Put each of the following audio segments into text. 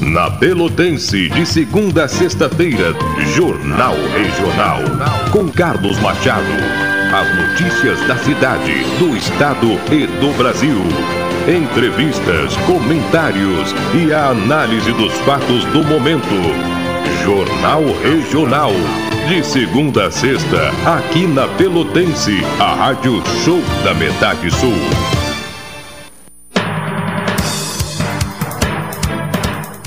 Na Pelotense, de segunda a sexta-feira, Jornal Regional. Com Carlos Machado. As notícias da cidade, do estado e do Brasil. Entrevistas, comentários e a análise dos fatos do momento. Jornal Regional. De segunda a sexta, aqui na Pelotense, a Rádio Show da Metade Sul.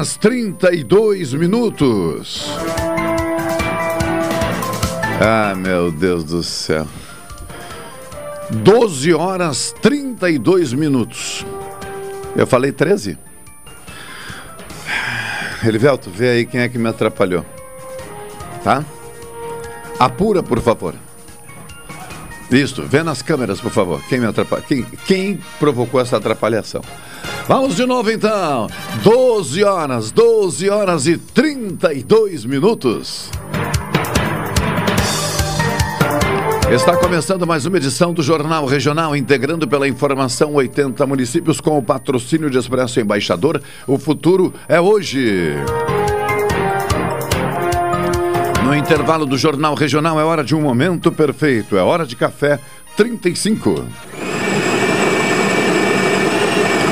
Horas 32 minutos. Ah, meu Deus do céu. 12 horas 32 minutos. Eu falei 13? Elivelto, vê aí quem é que me atrapalhou. Tá? Apura, por favor. Isso, vê nas câmeras, por favor. Quem me atrapalhou? Quem, quem provocou essa atrapalhação? Vamos de novo então. 12 horas, 12 horas e 32 minutos. Está começando mais uma edição do Jornal Regional, integrando pela informação 80 municípios com o patrocínio de Expresso Embaixador. O futuro é hoje. No intervalo do Jornal Regional é hora de um momento perfeito, é hora de café 35.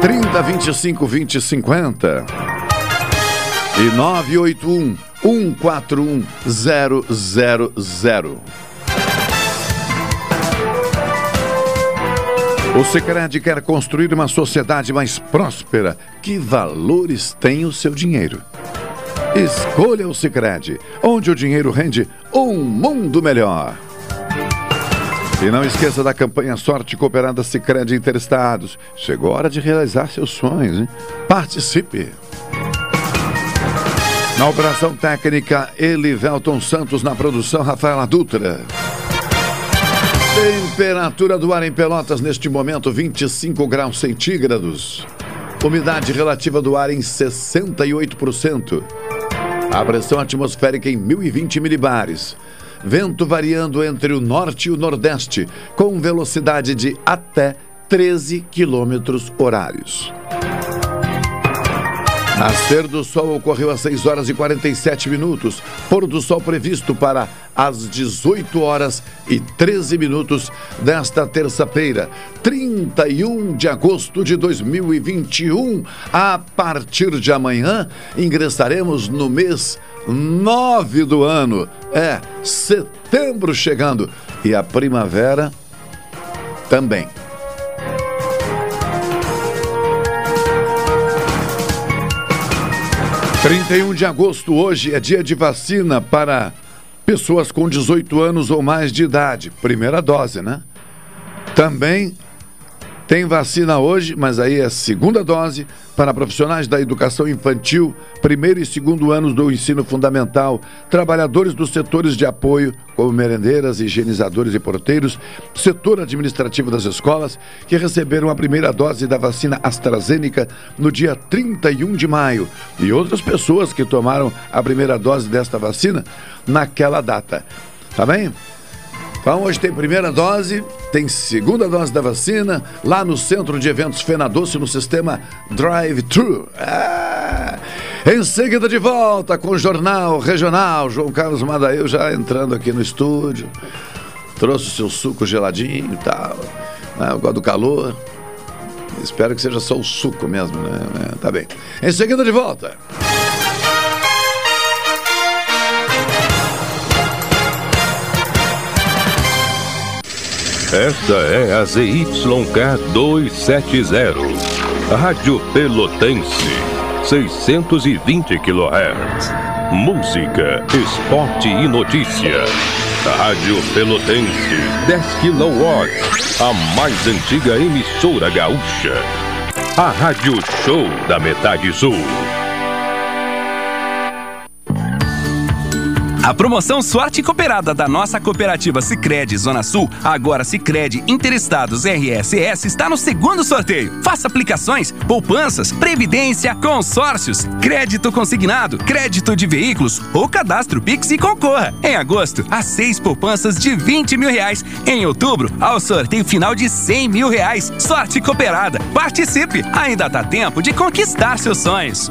30 25 20 50 e 981 141 000. O Sicredi quer construir uma sociedade mais próspera. Que valores tem o seu dinheiro? Escolha o Sicredi, onde o dinheiro rende um mundo melhor. E não esqueça da campanha Sorte Cooperada Sicredi Interestados. Chegou a hora de realizar seus sonhos, hein? Participe! Na operação técnica, Elivelton Santos, na produção, Rafaela Dutra. Temperatura do ar em Pelotas neste momento, 25 graus centígrados. Umidade relativa do ar em 68%. A pressão atmosférica em 1020 milibares. Vento variando entre o norte e o nordeste, com velocidade de até 13 quilômetros horários. Nascer do sol ocorreu às 6 horas e 47 minutos. Pôr do sol previsto para às 18 horas e 13 minutos desta terça-feira, 31 de agosto de 2021. A partir de amanhã, ingressaremos no mês 9 do ano. É, setembro chegando. E a primavera também. 31 de agosto, hoje é dia de vacina para pessoas com 18 anos ou mais de idade, primeira dose, né? Também tem vacina hoje, mas aí é segunda dose para profissionais da educação infantil, primeiro e segundo anos do ensino fundamental, trabalhadores dos setores de apoio, como merendeiras, higienizadores e porteiros, setor administrativo das escolas, que receberam a primeira dose da vacina AstraZeneca no dia 31 de maio, e outras pessoas que tomaram a primeira dose desta vacina naquela data. Tá bem? Então, hoje tem primeira dose, tem segunda dose da vacina, lá no Centro de Eventos Fenadoce, no sistema Drive-Thru. Ah, em seguida, de volta com o Jornal Regional. João Carlos Madail já entrando aqui no estúdio. Trouxe o seu suco geladinho e tal. Né? Eu gosto do calor. Espero que seja só o suco mesmo, né? Tá bem. Em seguida, de volta. Esta é a ZYK 270, Rádio Pelotense, 620 kHz. Música, esporte e notícia. Rádio Pelotense, 10 kW, a mais antiga emissora gaúcha. A Rádio Show da Metade Sul. A promoção Sorte Cooperada da nossa cooperativa Sicredi Zona Sul, agora Sicredi Interestados RSS está no segundo sorteio. Faça aplicações, poupanças, previdência, consórcios, crédito consignado, crédito de veículos ou cadastro Pix e concorra. Em agosto, a seis poupanças de 20 mil reais. Em outubro, ao sorteio final de 100 mil reais. Sorte Cooperada. Participe! Ainda dá tempo de conquistar seus sonhos.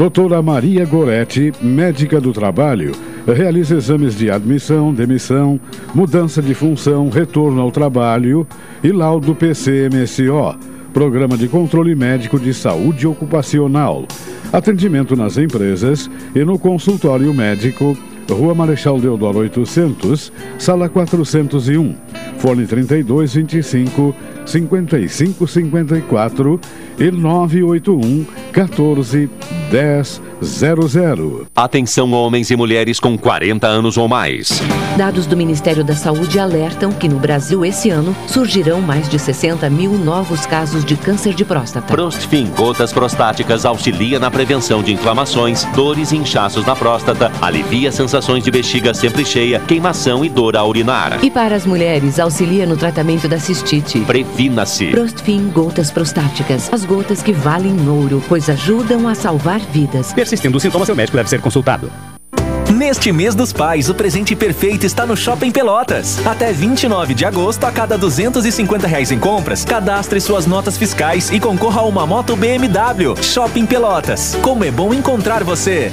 Doutora Maria Goretti, médica do trabalho, realiza exames de admissão, demissão, mudança de função, retorno ao trabalho e laudo PCMSO, Programa de Controle Médico de Saúde Ocupacional. Atendimento nas empresas e no consultório médico, Rua Marechal Deodoro 800, Sala 401, Fone 3225 5554 e 981 14 10 00. Atenção homens e mulheres com 40 anos ou mais. Dados do Ministério da Saúde alertam que no Brasil esse ano surgirão mais de 60 mil novos casos de câncer de próstata. Prostfin Gotas Prostáticas auxilia na prevenção de inflamações, dores e inchaços na próstata, alivia sensações de bexiga sempre cheia, queimação e dor a urinar. E para as mulheres, auxilia no tratamento da cistite. Previna-se. Prostfin Gotas Prostáticas. As gotas que valem ouro, pois ajudam a salvar vidas. Persistindo os sintomas, seu médico deve ser consultado. Neste mês dos pais, o presente perfeito está no Shopping Pelotas. Até 29 de agosto, a cada 250 reais em compras, cadastre suas notas fiscais e concorra a uma moto BMW. Shopping Pelotas. Como é bom encontrar você!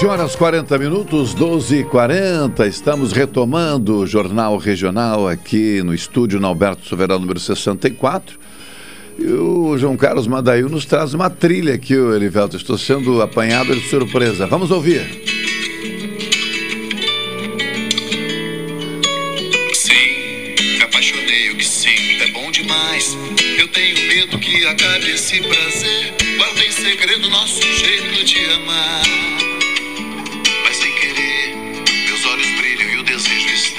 12 horas 40 minutos, 12 e 40 estamos retomando o Jornal Regional aqui no estúdio, no Alberto Soberano, número 64. E o João Carlos Madail nos traz uma trilha aqui, o Elivelto. Estou sendo apanhado de surpresa. Vamos ouvir. Sim, me apaixonei, o que sinto é bom demais. Eu tenho medo que acabe esse prazer. Guarda em segredo nosso jeito de amar.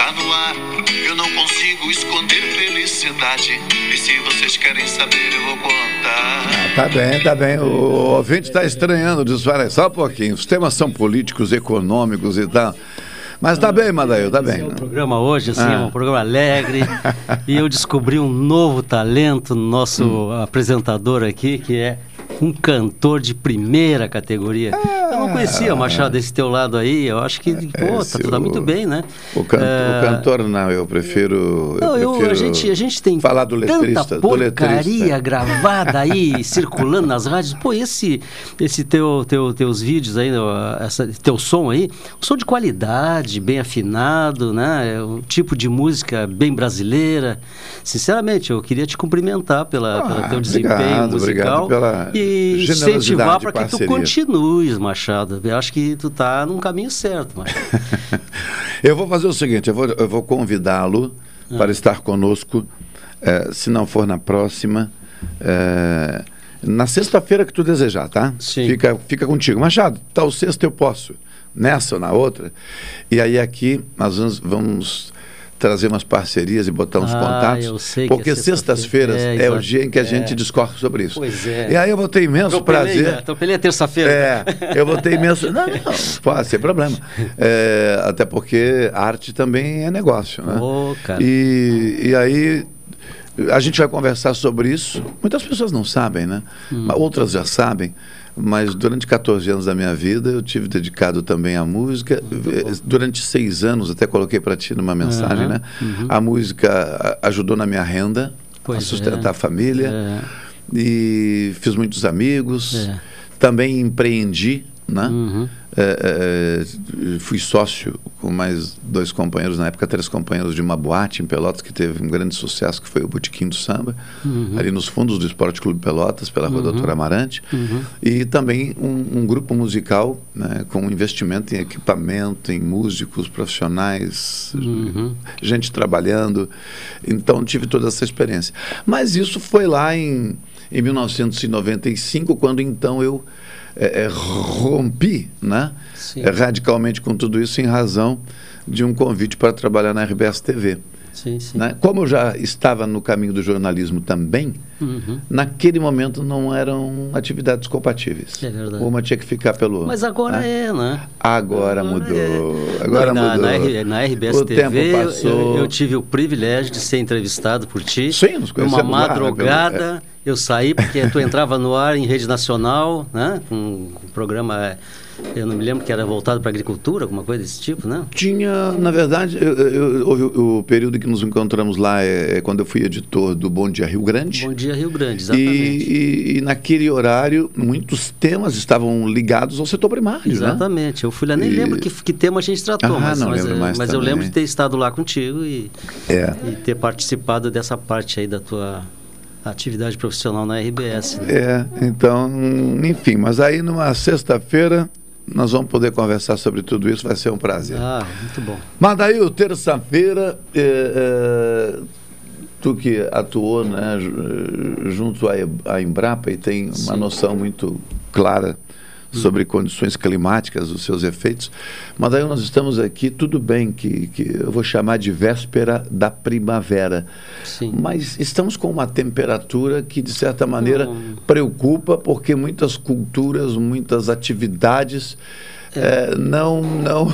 Está no ar. Eu não consigo esconder felicidade. E se vocês querem saber, eu vou contar. Tá bem, tá bem. O ouvinte está estranhando, "Olha, só um pouquinho. Os temas são políticos, econômicos e tal. Mas tá bem, Madail, tá bem. O programa hoje, assim, Ah. é um programa alegre. e eu descobri um novo talento no nosso Hum. apresentador aqui, que é um cantor de primeira categoria. eu não conhecia, Machado, esse teu lado aí. Eu acho que, pô, esse tá, tá o- muito bem, né? O, can- É, o cantor, não, eu prefiro. Não, eu eu- prefiro a, gente, a gente tem falar do letrista. tanta porcaria gravada aí, circulando nas rádios. Pô, esse, esse teu, teu, teus vídeos aí, essa, teu som aí, um som de qualidade, bem afinado, né? É um tipo de música bem brasileira. Sinceramente, eu queria te cumprimentar pela, Ah, pelo teu obrigado, desempenho musical obrigado pela e incentivar para que tu continues, Machado. Eu acho que tu tá num caminho certo, Machado. Eu vou fazer o seguinte: eu vou, eu vou convidá-lo Ah. para estar conosco, eh, se não for na próxima. eh, na sexta-feira que tu desejar, tá? Sim. Fica, fica contigo. Machado, tal sexta eu posso. Nessa ou na outra. E aí aqui nós vamos, vamos trazer umas parcerias e botar uns Ah, contatos. eu sei que é porque sexta-feira. sextas-feiras É, é, o exato. dia em que a É. gente discorre sobre isso. Pois é. E aí eu vou ter imenso Atropelei, prazer. né? Atropelei a terça-feira. É, eu vou ter imenso. Não, não, pode, sem problema. É, até porque arte também é negócio, né? Ô, cara. E, e aí a gente vai conversar sobre isso. Muitas pessoas não sabem, né? Hum. Outras já sabem. Mas durante 14 anos da minha vida eu tive dedicado também à música. Eh, Durante seis anos, até coloquei para ti numa mensagem, Aham, né? uhum. A música ajudou na minha renda, Pois a sustentar é. a família. É. E fiz muitos amigos. É. Também empreendi, né? Uhum. É, é, fui sócio com mais dois companheiros, na época três companheiros de uma boate em Pelotas que teve um grande sucesso, que foi o Botequim do Samba, Uhum. ali nos fundos do Esporte Clube Pelotas, pela rua Uhum. Doutora Amarante. Uhum. E também um, um grupo musical né, com investimento em equipamento, em músicos profissionais, Uhum. gente trabalhando. Então tive toda essa experiência. Mas isso foi lá em, em 1995, quando então eu eh, eh, rompi né, Sim. radicalmente com tudo isso em razão de um convite para trabalhar na RBS TV. Sim, sim. Né? Como eu já estava no caminho do jornalismo também, Uhum. naquele momento não eram atividades compatíveis. É verdade. Uma tinha que ficar pelo. Mas agora né? é, né? Agora mudou. Agora Não, na, mudou. Na, na RBS o TV, tempo eu- passou. Eu, eu tive o privilégio de ser entrevistado por ti. Sim, nos Uma conhecemos lá, né, madrugada, pelo- eu saí porque tu entrava no ar em rede nacional, né? Com um programa, eu não me lembro que era voltado para agricultura, alguma coisa desse tipo, né? Tinha, na verdade, eu- eu- houve o, período que nos encontramos lá é, é quando eu fui editor do Bom Dia Rio Grande. Bom dia, Rio Grande, E, exatamente. e- e naquele horário, muitos temas estavam ligados ao setor primário, né? Exatamente. Eu fui lá, nem E- lembro que, que tema a gente tratou, Ah, mas, não mas, lembro é, mais mas eu lembro de ter estado lá contigo e, É. e ter participado dessa parte aí da tua atividade profissional na RBS. né? É, então, enfim, mas aí numa sexta-feira nós vamos poder conversar sobre tudo isso, vai ser um prazer. Ah, muito bom. Madail, terça-feira, é, é, tu que atuou né, ju- junto à, à Embrapa e tem uma Sim. noção muito clara sobre condições climáticas, os seus efeitos. Madail, nós estamos aqui, tudo bem que, que eu vou chamar de véspera da primavera, Sim. mas estamos com uma temperatura que, de certa maneira, Hum. preocupa, porque muitas culturas, muitas atividades eh, não, não,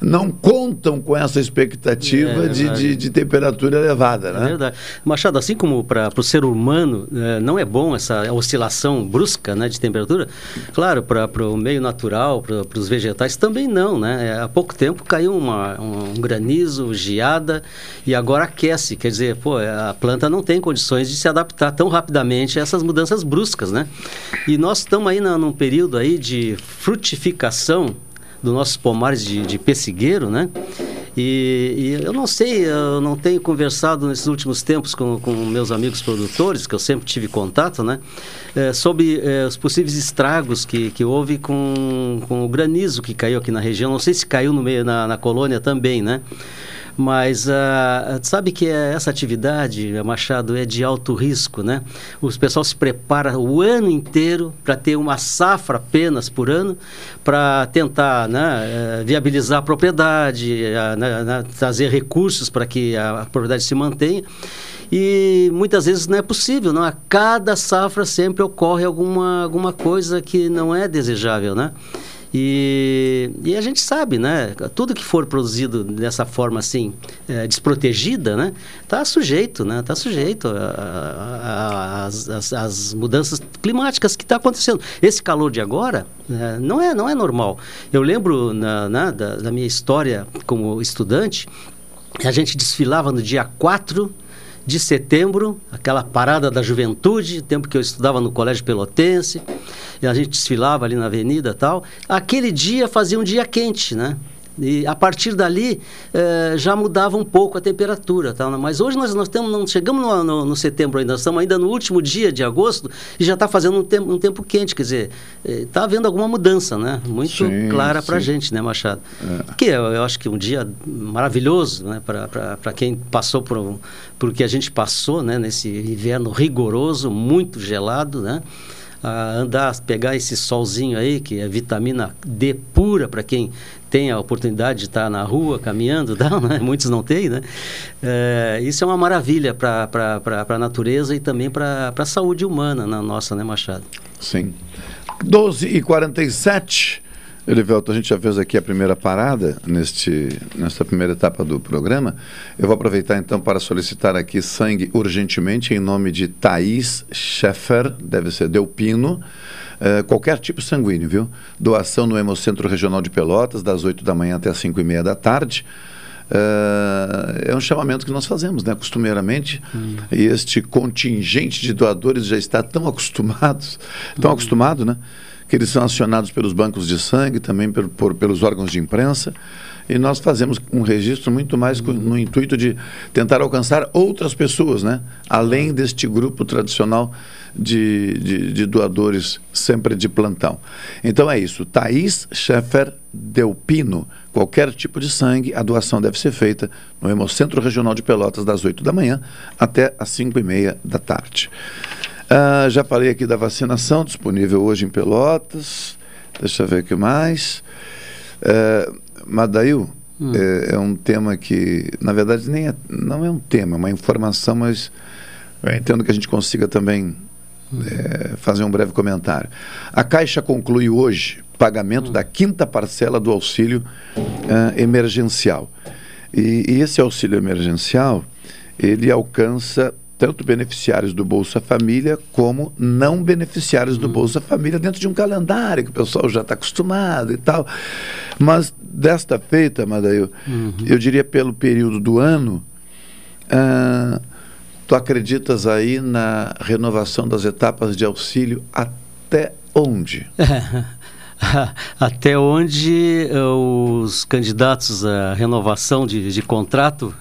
não contam com essa expectativa É de, de, de temperatura elevada. É né? verdade. Machado, assim como para o ser humano eh, não é bom essa oscilação brusca né, de temperatura, claro, para o meio natural, para os vegetais também não. Né? Eh, Há pouco tempo caiu uma, um, granizo, geada e agora aquece. Quer dizer, pô, a planta não tem condições de se adaptar tão rapidamente a essas mudanças bruscas. Né? E nós estamos aí na, num período aí de frutificação dos nossos pomares de, de pessigueiro, né? E, e, eu não sei, eu não tenho conversado nesses últimos tempos com, com meus amigos produtores, que eu sempre tive contato, né? É, sobre é, os possíveis estragos que, que houve com, com o granizo que caiu aqui na região. Não sei se caiu no meio, na, na colônia também, né? Mas uh, sabe que essa atividade, Machado, é de alto risco, né? O pessoal se prepara o ano inteiro para ter uma safra apenas por ano, para tentar né, eh, viabilizar a propriedade, uh, né, trazer recursos para que a, a propriedade se mantenha e muitas vezes não é possível, não? A cada safra sempre ocorre alguma, alguma coisa que não é desejável, né? E, e a gente sabe, né? Tudo que for produzido dessa forma assim, é, desprotegida, né? Está sujeito, né? Está sujeito às mudanças climáticas que está acontecendo. Esse calor de agora é, não, é, não é normal. Eu lembro na, na da, da minha história como estudante, a gente desfilava no dia 4 de setembro, aquela parada da juventude, tempo que eu estudava no Colégio Pelotense, e a gente desfilava ali na avenida tal. Aquele dia fazia um dia quente, né? E a partir dali eh, já mudava um pouco a temperatura. Tá? Mas hoje nós, nós temos, não chegamos no, no, no, setembro ainda, estamos ainda no último dia de agosto e já está fazendo um tempo, um tempo quente. Quer dizer, está eh, havendo alguma mudança, né? Muito sim, clara para a gente, né, Machado? É. Que eu, eu, acho que um dia maravilhoso né, para quem passou por, por o que a gente passou né, nesse inverno rigoroso, muito gelado, né? a andar, pegar esse solzinho aí, que é vitamina D pura para quem tem a oportunidade de estar na rua caminhando, tal, né? muitos não têm, né? É, isso é uma maravilha para a natureza e também para a saúde humana na nossa, né, Machado? Sim. 12 e 47 Elivelto, a gente já fez aqui a primeira parada neste, nesta primeira etapa do programa. Eu vou aproveitar então para solicitar aqui sangue urgentemente em nome de Thaís Scheffer, deve ser Delpino, uh, qualquer tipo sanguíneo, viu? Doação no Hemocentro Regional de Pelotas, das 8 da manhã até as 5 e meia da tarde. Uh, é um chamamento que nós fazemos, né, costumeiramente, hum. e este contingente de doadores já está tão acostumados, tão hum. acostumado, né? que eles são acionados pelos bancos de sangue, também por, por, pelos órgãos de imprensa, e nós fazemos um registro muito mais com, no intuito de tentar alcançar outras pessoas, né? além deste grupo tradicional de, de, de doadores sempre de plantão. Então é isso, Thaís Scheffer Delpino, qualquer tipo de sangue, a doação deve ser feita no Hemocentro Regional de Pelotas, das 8 da manhã até as 5 e meia da tarde. Ah, já falei aqui da vacinação, disponível hoje em Pelotas. Deixa eu ver o que mais. É, Madail, hum. é, é, um tema que, na verdade, nem é, não é um tema, é uma informação, mas eu entendo que a gente consiga também. É, fazer um breve comentário. A Caixa conclui hoje pagamento da quinta parcela do auxílio uh, emergencial. E, e esse auxílio emergencial, ele alcança tanto beneficiários do Bolsa Família como não beneficiários do. Bolsa Família dentro de um calendário que o pessoal já está acostumado e tal. Mas desta feita, Madail, uhum. eu diria pelo período do ano, ah, tu acreditas aí na renovação das etapas de auxílio até onde? até onde uh, os candidatos à renovação de, de contrato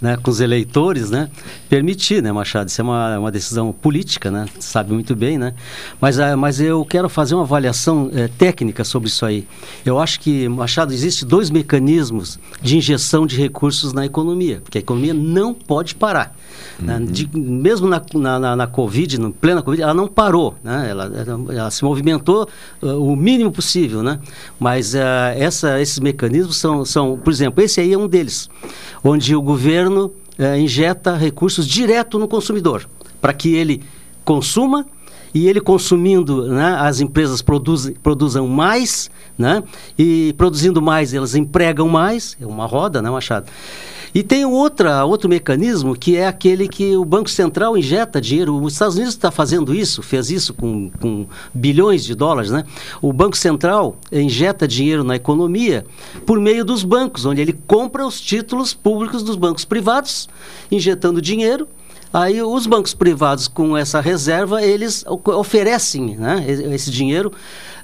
né, com os eleitores, né, permitir, né, Machado? Isso é uma, uma decisão política, né? Sabe muito bem, né? Mas, uh, mas eu quero fazer uma avaliação uh, técnica sobre isso aí. Eu acho que, Machado, existe dois mecanismos de injeção de recursos na economia, porque a economia não pode parar. Né? Uhum. De, mesmo na, na, na, Covid, no plena Covid, ela não parou, né? ela, ela, ela se movimentou uh, o mínimo possível, né? mas uh, essa, esses mecanismos são, são, por exemplo, esse aí é um deles, onde o governo uh, injeta recursos direto no consumidor, para que ele consuma e ele consumindo, né, as empresas produzem, produzam mais, né, e produzindo mais elas empregam mais, é uma roda, né, Machado? E tem outra, outro mecanismo que é aquele que o Banco Central injeta dinheiro. Os Estados Unidos está fazendo isso, fez isso com, com bilhões de dólares, né? O Banco Central injeta dinheiro na economia por meio dos bancos, onde ele compra os títulos públicos dos bancos privados, injetando dinheiro Aí os bancos privados com essa reserva, eles oferecem né, esse dinheiro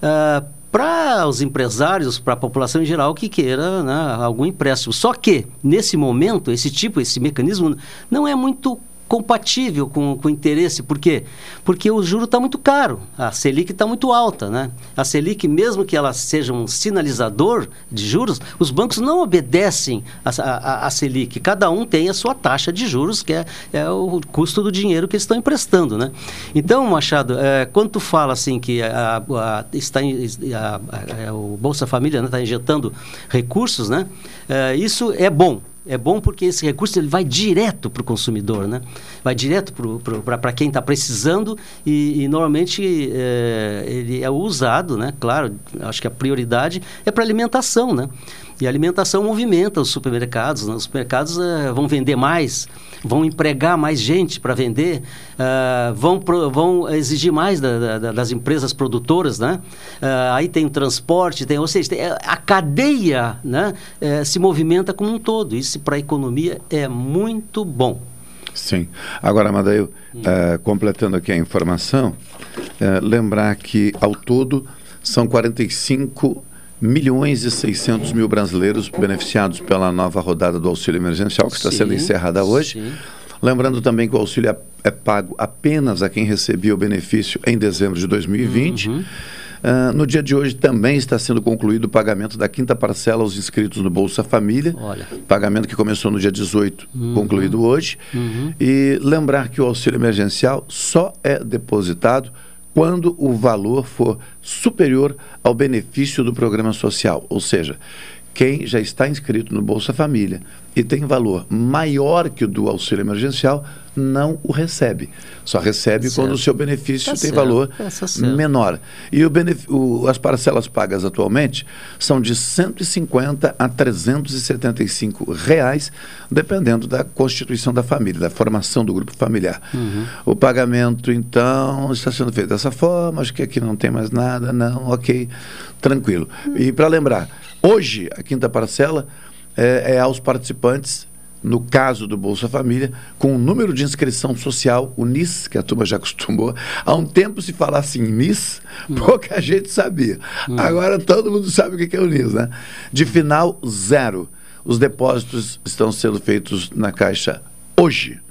uh, para os empresários, para a população em geral que queira né, algum empréstimo. Só que, nesse momento, esse tipo, esse mecanismo não é muito compatível com, com o interesse. Por quê? Porque o juro está muito caro, a Selic está muito alta. Né? A Selic, mesmo que ela seja um sinalizador de juros, os bancos não obedecem a, a, a Selic. Cada um tem a sua taxa de juros, que é, é o custo do dinheiro que eles estão emprestando. Né? Então, Machado, é, quando tu fala assim que a, a está a, o Bolsa Família está né, injetando recursos, né? É, isso é bom é bom porque esse recurso ele vai direto para o consumidor, né? Vai direto para quem está precisando e, e normalmente é, ele é usado, né? Claro, acho que a prioridade é para alimentação, né? E a alimentação movimenta os supermercados. Né? Os supermercados uh, vão vender mais, vão empregar mais gente para vender, uh, vão, pro, vão exigir mais da, da, das empresas produtoras. Né? Uh, aí tem o transporte, tem, ou seja, tem, a cadeia né, se movimenta como um todo. Isso para a economia é muito bom. Sim. Agora, Madail, hum. completando aqui a informação, lembrar que ao todo são 45 milhões e 600 mil brasileiros beneficiados pela nova rodada do auxílio emergencial, que está sendo encerrada hoje. Sim. Lembrando também que o auxílio é, é, pago apenas a quem recebia o benefício em dezembro de 2020. Uhum. Uh, no dia de hoje também está sendo concluído o pagamento da quinta parcela aos inscritos no Bolsa Família. Olha. Pagamento que começou no dia 18, uhum. concluído hoje. Uhum. E lembrar que o auxílio emergencial só é depositado quando o valor for superior ao benefício do programa social, ou seja, quem já está inscrito no Bolsa Família e tem valor maior que o do auxílio emergencial, não o recebe. Só recebe certo. quando o seu benefício tá tem certo. valor tá menor. E o o, as parcelas pagas atualmente são de 150 a 375 reais, dependendo da constituição da família, da formação do grupo familiar. Uhum. O pagamento, então, está sendo feito dessa forma, acho que aqui não tem mais nada, não, ok, tranquilo. Uhum. E para lembrar, hoje a quinta parcela é, é aos participantes no caso do Bolsa Família, com o número de inscrição social, o NIS, que a turma já acostumou. Há um tempo se falasse em NIS, hum. pouca gente sabia. Hum. Agora todo mundo sabe o que é o NIS, né? De final, zero. Os depósitos estão sendo feitos na Caixa hoje.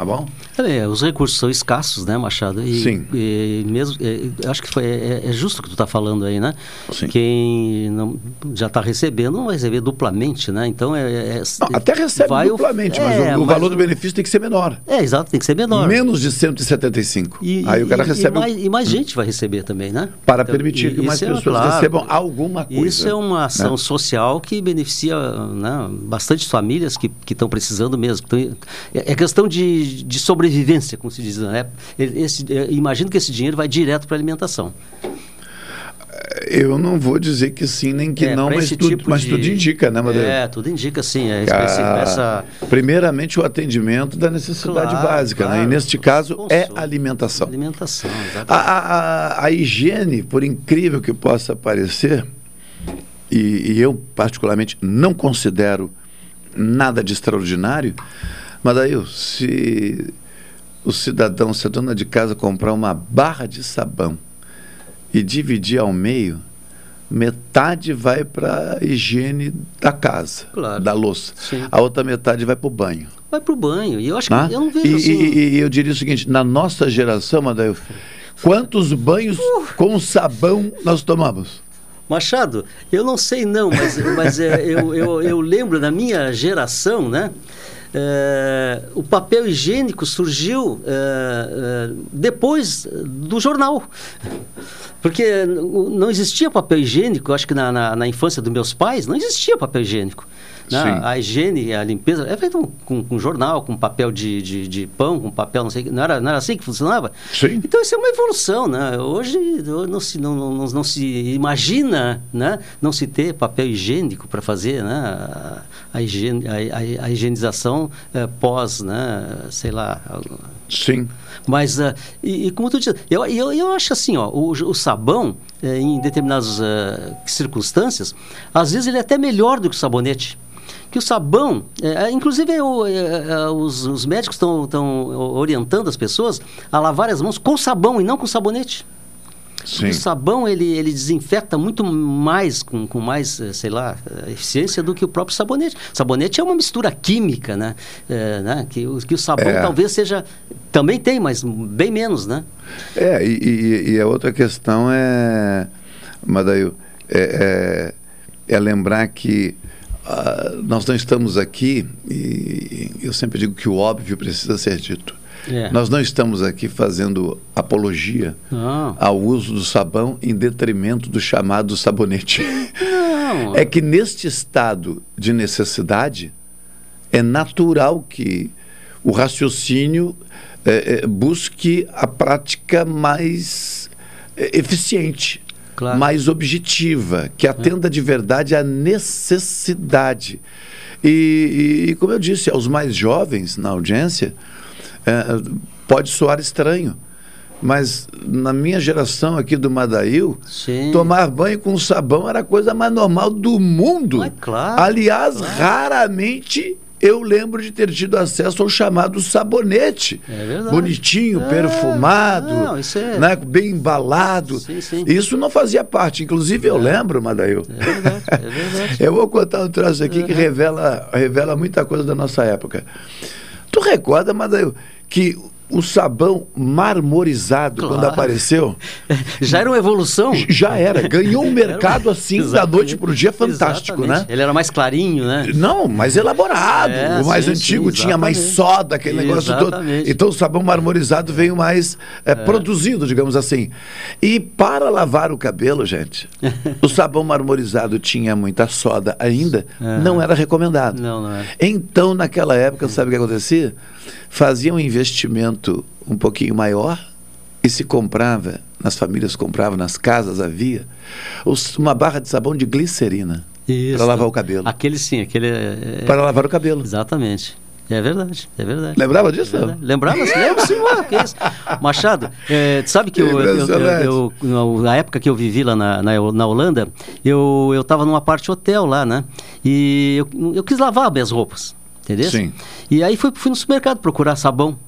Tá bom? É, os recursos são escassos, né, Machado? E, Sim. E mesmo, é, acho que foi, é, é, justo o que tu está falando aí, né? Sim. Quem não, já está recebendo não vai receber duplamente, né? Então é. é não, até recebe duplamente, mas o, é, o valor do benefício tem que ser menor. É, exato, tem que ser menor. Menos de 175. E, aí o cara recebe. E mais, e mais gente vai receber também, né? Para então, permitir que mais é pessoas claro, recebam alguma coisa. Isso é uma ação né? social que beneficia né, bastante famílias que estão precisando mesmo. Então, é questão de de, sobrevivência, como se diz. Né? Esse, imagino que esse dinheiro vai direto para a alimentação. Eu não vou dizer que sim nem que é, não, mas, tudo, tipo mas de... tudo indica, né, Madeira? É, tudo indica sim. É, essa... Primeiramente, o atendimento da necessidade claro, básica, claro. né? e neste caso é alimentação. Alimentação, exatamente. A, a, a, higiene, por incrível que possa parecer, e, e eu particularmente não considero nada de extraordinário, mas daí, se o cidadão, se a dona de casa comprar uma barra de sabão e dividir ao meio, metade vai para a higiene da casa, claro. da louça. Sim. A outra metade vai para o banho. Vai para o banho. E eu acho que ah? eu não vejo e, assim. E, e, eu diria o seguinte: na nossa geração, Madail, quantos banhos uh. com sabão nós tomamos? Machado, eu não sei não, mas, mas é, eu, eu, eu lembro da minha geração, né? É, o papel higiênico surgiu é, é, depois do jornal. Porque não existia papel higiênico, acho que na, na, na infância dos meus pais, não existia papel higiênico. Né? A higiene, a limpeza é feito com, com jornal, com papel de, de, de, pão, com papel, não sei, não era, não era assim que funcionava? Sim. Então isso é uma evolução, né? Hoje não se, não, não, não se imagina, né? Não se ter papel higiênico para fazer, né? A, a, higiene, a, a, higienização é, pós, né? Sei lá. Sim. Mas, uh, e, e, como tu disse, eu, eu, eu acho assim, ó, o, o sabão, eh, em determinadas uh, circunstâncias, às vezes ele é até melhor do que o sabonete que o sabão, é, inclusive eu, é, é, os, os, médicos estão orientando as pessoas a lavar as mãos com sabão e não com sabonete. Sim. O sabão ele, ele desinfeta muito mais, com, com mais, eh, sei lá, eh, eficiência do que o próprio sabonete. Sabonete é uma mistura química, né? É, né? Que, o, que o sabão É. talvez seja. Também tem, mas bem menos, né? É, e, e- e a outra questão é, Madail, é, é, é lembrar que ah, nós não estamos aqui, e eu sempre digo que o óbvio precisa ser dito. É. Nós não estamos aqui fazendo apologia Não. ao uso do sabão em detrimento do chamado sabonete. Não. É que neste estado de necessidade, é natural que o raciocínio eh, eh, busque a prática mais eh, eficiente, Claro. mais objetiva, que atenda de verdade à necessidade. E, e, como eu disse aos mais jovens na audiência, eh, pode soar estranho. Mas na minha geração aqui do Madail, Sim. tomar banho com sabão era a coisa mais normal do mundo. Mas claro, Aliás, raramente eu lembro de ter tido acesso ao chamado sabonete. É verdade. Bonitinho, É, perfumado, não, isso é- né, bem embalado. Sim, sim. Isso não fazia parte. Inclusive, eu lembro, Madail. É verdade, é verdade. Eu vou contar um troço aqui que revela, revela muita coisa da nossa época. Tu recorda, Madail, que o sabão marmorizado, quando Claro. apareceu, Já era uma evolução. já era. Ganhou um mercado assim da noite para o dia fantástico, Exatamente. né? Ele era mais clarinho, né? Não, mais elaborado. É, o mais sim, antigo sim, tinha mais soda, aquele negócio todo. Exatamente. Então o sabão marmorizado veio mais é, produzido, digamos assim. E para lavar o cabelo, gente, o sabão marmorizado tinha muita soda ainda, não era recomendado. Não, não era. Então, naquela época, sabe o que acontecia? Fazia um investimento um pouquinho maior e se comprava, nas famílias compravam, nas casas havia, os- uma barra de sabão de glicerina para lavar o cabelo. Aquele sim, aquele é... é- Para lavar o cabelo. Exatamente. É verdade, é verdade. Lembrava disso? É. Lembrava? Lembro sim, mano, que isso. Machado, é, sabe que eu, eu- eu- eu- na- época que eu vivi lá na, na, na Holanda, eu, eu tava numa parte hotel lá, né? E eu, eu quis lavar minhas roupas, entendeu? Sim. E aí fui, fui no supermercado procurar sabão.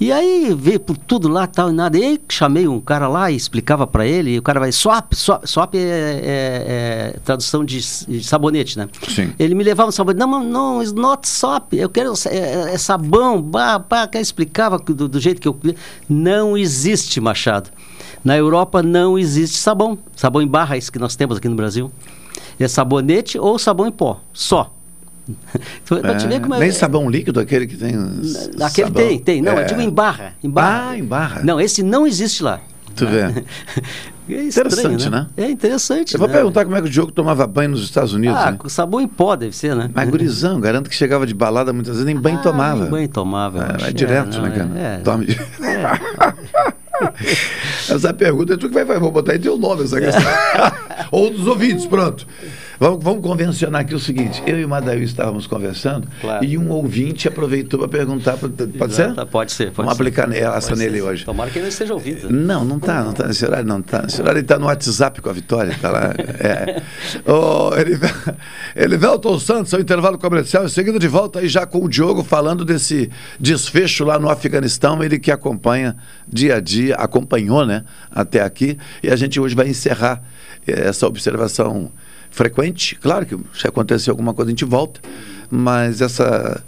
E aí veio por tudo lá, tal e nada. E aí chamei um cara lá e explicava para ele, e o cara vai, swap, swap, swap é, é- é tradução de, de sabonete, né? Sim. Ele me levava um sabonete, não, não, não, it's not swap, eu quero, é, é sabão, bah, bah, que explicava do, do jeito que eu queria. Não existe, Machado. Na Europa não existe sabão. Sabão em barra, esse que nós temos aqui no Brasil. É sabonete ou sabão em pó, só. Então, pra te ver como é- Nem sabão líquido, aquele que tem. Aquele sabão. tem, tem. Não, É. eu digo em barra. Em barra. Ah, em barra. Não, esse não existe lá. Tu vê. É estranho, Interessante, né? É interessante. Eu vou né? perguntar como é que o Diogo tomava banho nos Estados Unidos. Ah, né? sabão em pó deve ser, né? Mas gurizão, garanto que chegava de balada muitas vezes, nem banho Ah, tomava. nem banho tomava. eu É, acho. vai direto, não, né, cara? É, é. De- Essa pergunta é tu que vai fazer. Vou botar aí teu nome essa questão. Ou dos ouvintes, pronto. Vamos, vamos convencionar aqui o seguinte: eu e o Madail estávamos conversando Claro. e um ouvinte aproveitou para perguntar. pra- Pode ser? Exato, Pode ser. Pode Vamos ser. aplicar essa Pode nele ser. hoje. Tomara que ele não esteja ouvindo. Não, não tá, não tá nesse horário, não tá. Nesse horário ele tá no WhatsApp com a Vitória, tá lá. É. Ô, Elivel- Elivelton Santos, ao intervalo comercial, em seguida de volta aí já com o Diogo falando desse desfecho lá no Afeganistão, ele que acompanha dia a dia, acompanhou, né, até aqui, e a gente hoje vai encerrar eh, essa observação frequente. Claro que se acontecer alguma coisa a gente volta, mas essa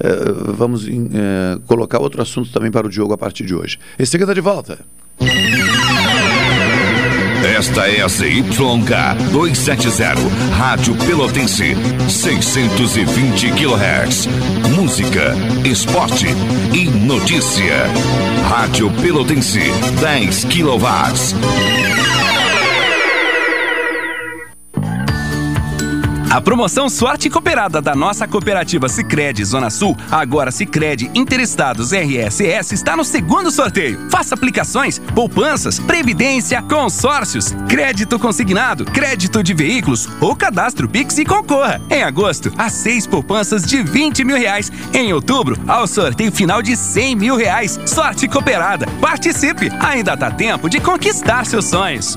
eh, vamos eh, colocar outro assunto também para o Diogo a partir de hoje. Em seguida de volta. Esta é a ZYK 270, Rádio Pelotense, 620 kHz. Música, esporte e notícia. Rádio Pelotense, 10 kW. A promoção Sorte Cooperada da nossa cooperativa Sicredi Zona Sul, agora Sicredi Interestados RSS está no segundo sorteio. Faça aplicações, poupanças, previdência, consórcios, crédito consignado, crédito de veículos ou cadastro Pix e concorra. Em agosto, a seis poupanças de 20 mil reais. Em outubro, ao sorteio final de 100 mil reais. Sorte Cooperada. Participe! Ainda dá tempo de conquistar seus sonhos.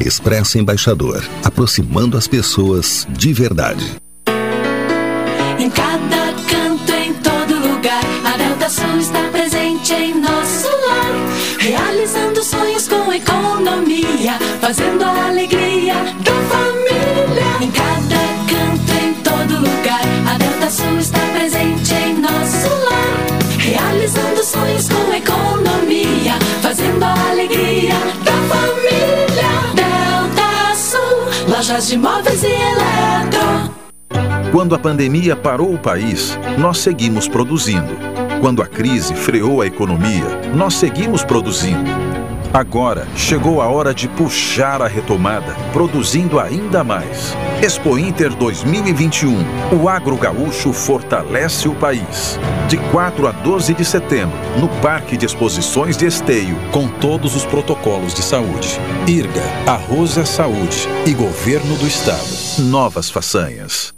Expresso Embaixador, aproximando as pessoas de verdade. Em cada canto, em todo lugar, a Delta Sul está presente em nosso lar, realizando sonhos com economia, fazendo a alegria da família. Em cada canto, em todo lugar, a Delta Sul está presente em nosso lar, realizando sonhos com economia, fazendo a alegria da família. Lojas de móveis e eletro. Quando a pandemia parou o país, nós seguimos produzindo. Quando a crise freou a economia, nós seguimos produzindo. Agora chegou a hora de puxar a retomada, produzindo ainda mais. Expo Inter 2021. O agro gaúcho fortalece o país. De 4 a 12 de setembro, no Parque de Exposições de Esteio, com todos os protocolos de saúde. IRGA, Arroz é Saúde e Governo do Estado. Novas façanhas.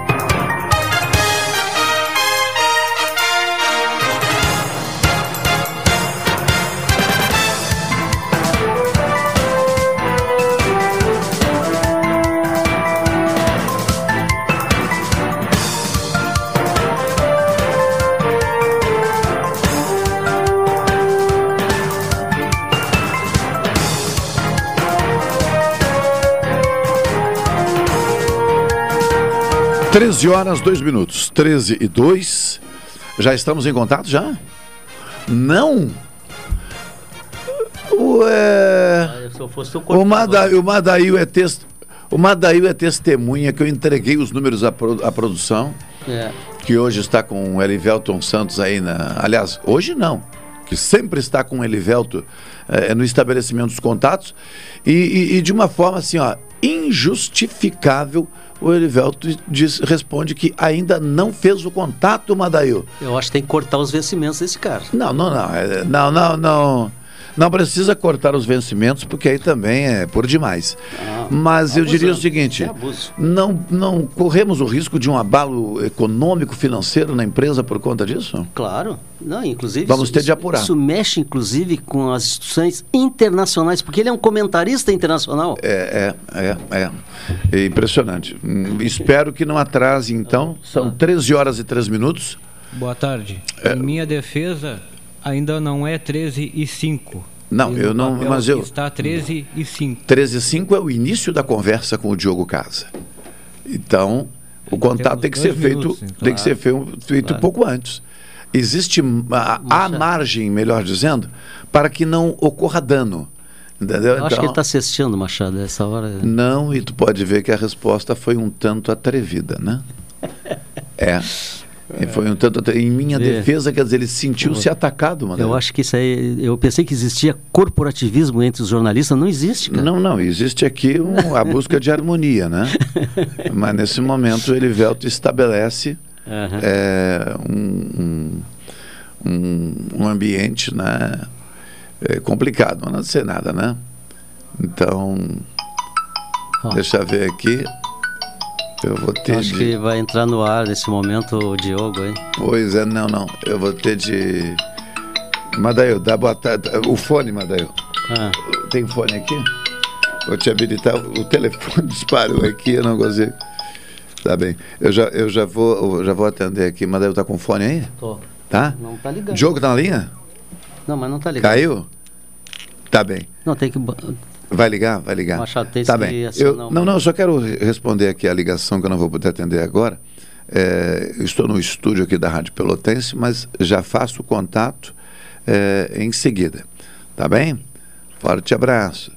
Treze horas, dois minutos. 13 e 2. Já estamos em contato já? Não? Ué. Ah, o Mada, o Madail é texto. O Madail é testemunha que eu entreguei os números à, pro- à produção, É. que hoje está com o Elivelton Santos aí na. Aliás, hoje não, que sempre está com o Elivelto eh, no estabelecimento dos contatos, e, e- e de uma forma assim, ó, injustificável, o Elivelto diz, responde que ainda não fez o contato, Madail. Eu acho que tem que cortar os vencimentos desse cara. Não, não, não. é, Não, não, não. Não precisa cortar os vencimentos, porque aí também é por demais. Mas eu diria o abusando. seguinte: É não, não corremos o risco de um abalo econômico, financeiro na empresa por conta disso? Claro. Não, inclusive. Vamos isso- ter de isso- apurar. Isso mexe, inclusive, com as instituições internacionais, porque ele é um comentarista internacional. É, é, é, é. É impressionante. Hum, Espero que não atrase, então. São 13 horas e 3 minutos. Boa tarde. É. Em minha defesa, ainda não é 13 e 5. Não, E eu não- mas eu- Está 13 e 5. 13 e 5 é o início da conversa com o Diogo Casa. Então, o contato tem que ser dois feito, minutos, tem claro. que ser feu- feito Claro. pouco antes. Existe a, há margem, melhor dizendo, para que não ocorra dano. Entendeu? Eu acho que ele está assistindo, Machado, essa hora. Não, e tu pode ver que a resposta foi um tanto atrevida, né? É. E Foi um tanto Em minha É. defesa, quer dizer, ele sentiu-se atacado, mano. Eu acho que isso aí. Eu pensei que existia corporativismo entre os jornalistas. Não existe, cara. Não, não, existe aqui um- a busca de harmonia, né? Mas nesse momento ele Velto estabelece Aham. é, um, um, um- ambiente né, é, complicado, mas não sei nada, né? Então, deixa eu ver aqui. Eu vou ter acho de. que vai entrar no ar nesse momento o Diogo, hein? Pois é, não, não. Eu vou ter de. Madail, dá boa tarde. O fone, Madail. Ah. Tem fone aqui? Vou te habilitar. O telefone disparou aqui, eu não consigo. Tá bem. Eu já, eu já, vou, eu já vou atender aqui. Madail tá com fone aí? Tô. Tá? Não tá ligado. Diogo tá na linha? Não, mas não tá ligado. Caiu? Tá bem. Não, tem que. Vai ligar? Vai ligar. Machado, tem tá bem. acionar Eu, uma- não, não, eu só quero re- responder aqui a ligação que eu não vou poder atender agora. É, estou no estúdio aqui da Rádio Pelotense, mas já faço o contato é, em seguida. Tá bem? Forte abraço.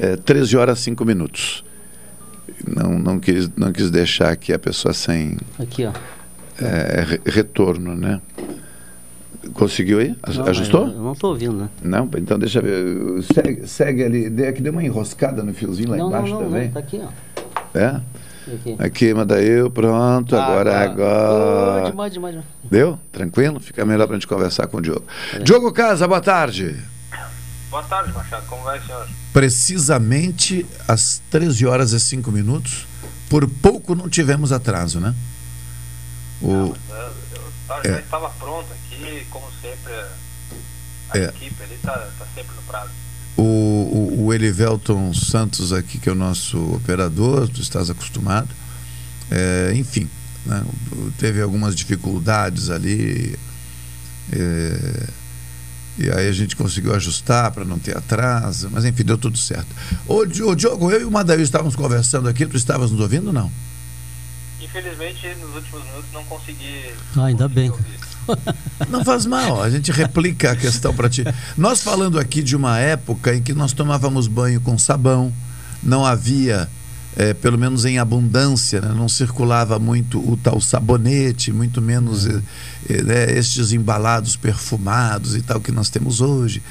É, 13 horas 5 minutos. Não, não, quis, não quis deixar aqui a pessoa sem Aqui, ó. é, re- retorno, né? Conseguiu aí? Aj- Não, Ajustou? Eu, eu não tô ouvindo, né? Não, então deixa eu ver. Segue, segue ali. Dê- Aqui deu uma enroscada no fiozinho lá não, embaixo não, não, também. não, tá aqui, ó. É? Aqui. Aqui, manda eu, pronto. Agora, Ah, agora. Ô, demais, demais, demais. Deu? Tranquilo? Fica melhor pra gente conversar com o Diogo. Diogo Casa, boa tarde. Boa tarde, Machado. Como vai, senhor? Precisamente às 13 horas e 5 minutos. Por pouco não tivemos atraso, né? O, Eu, tava- já É. estava pronto aqui, como sempre, a, É. equipe ali tá, tá sempre no prazo. o, o, o Elivelton Santos aqui, que é o nosso operador, tu estás acostumado. É, enfim, né, teve algumas dificuldades ali. é, e aí a gente conseguiu ajustar para não ter atraso, mas enfim, deu tudo certo. Ô, Diogo, eu e o Madail estávamos conversando aqui, tu estavas nos ouvindo ou não? Infelizmente, nos últimos minutos não consegui. Ah, ainda bem. Não faz mal, a gente replica a questão para ti. Nós falando aqui de uma época em que nós tomávamos banho com sabão, não havia, eh, pelo menos em abundância, né, não circulava muito o tal sabonete, muito menos eh, eh, né, estes embalados perfumados e tal que nós temos hoje.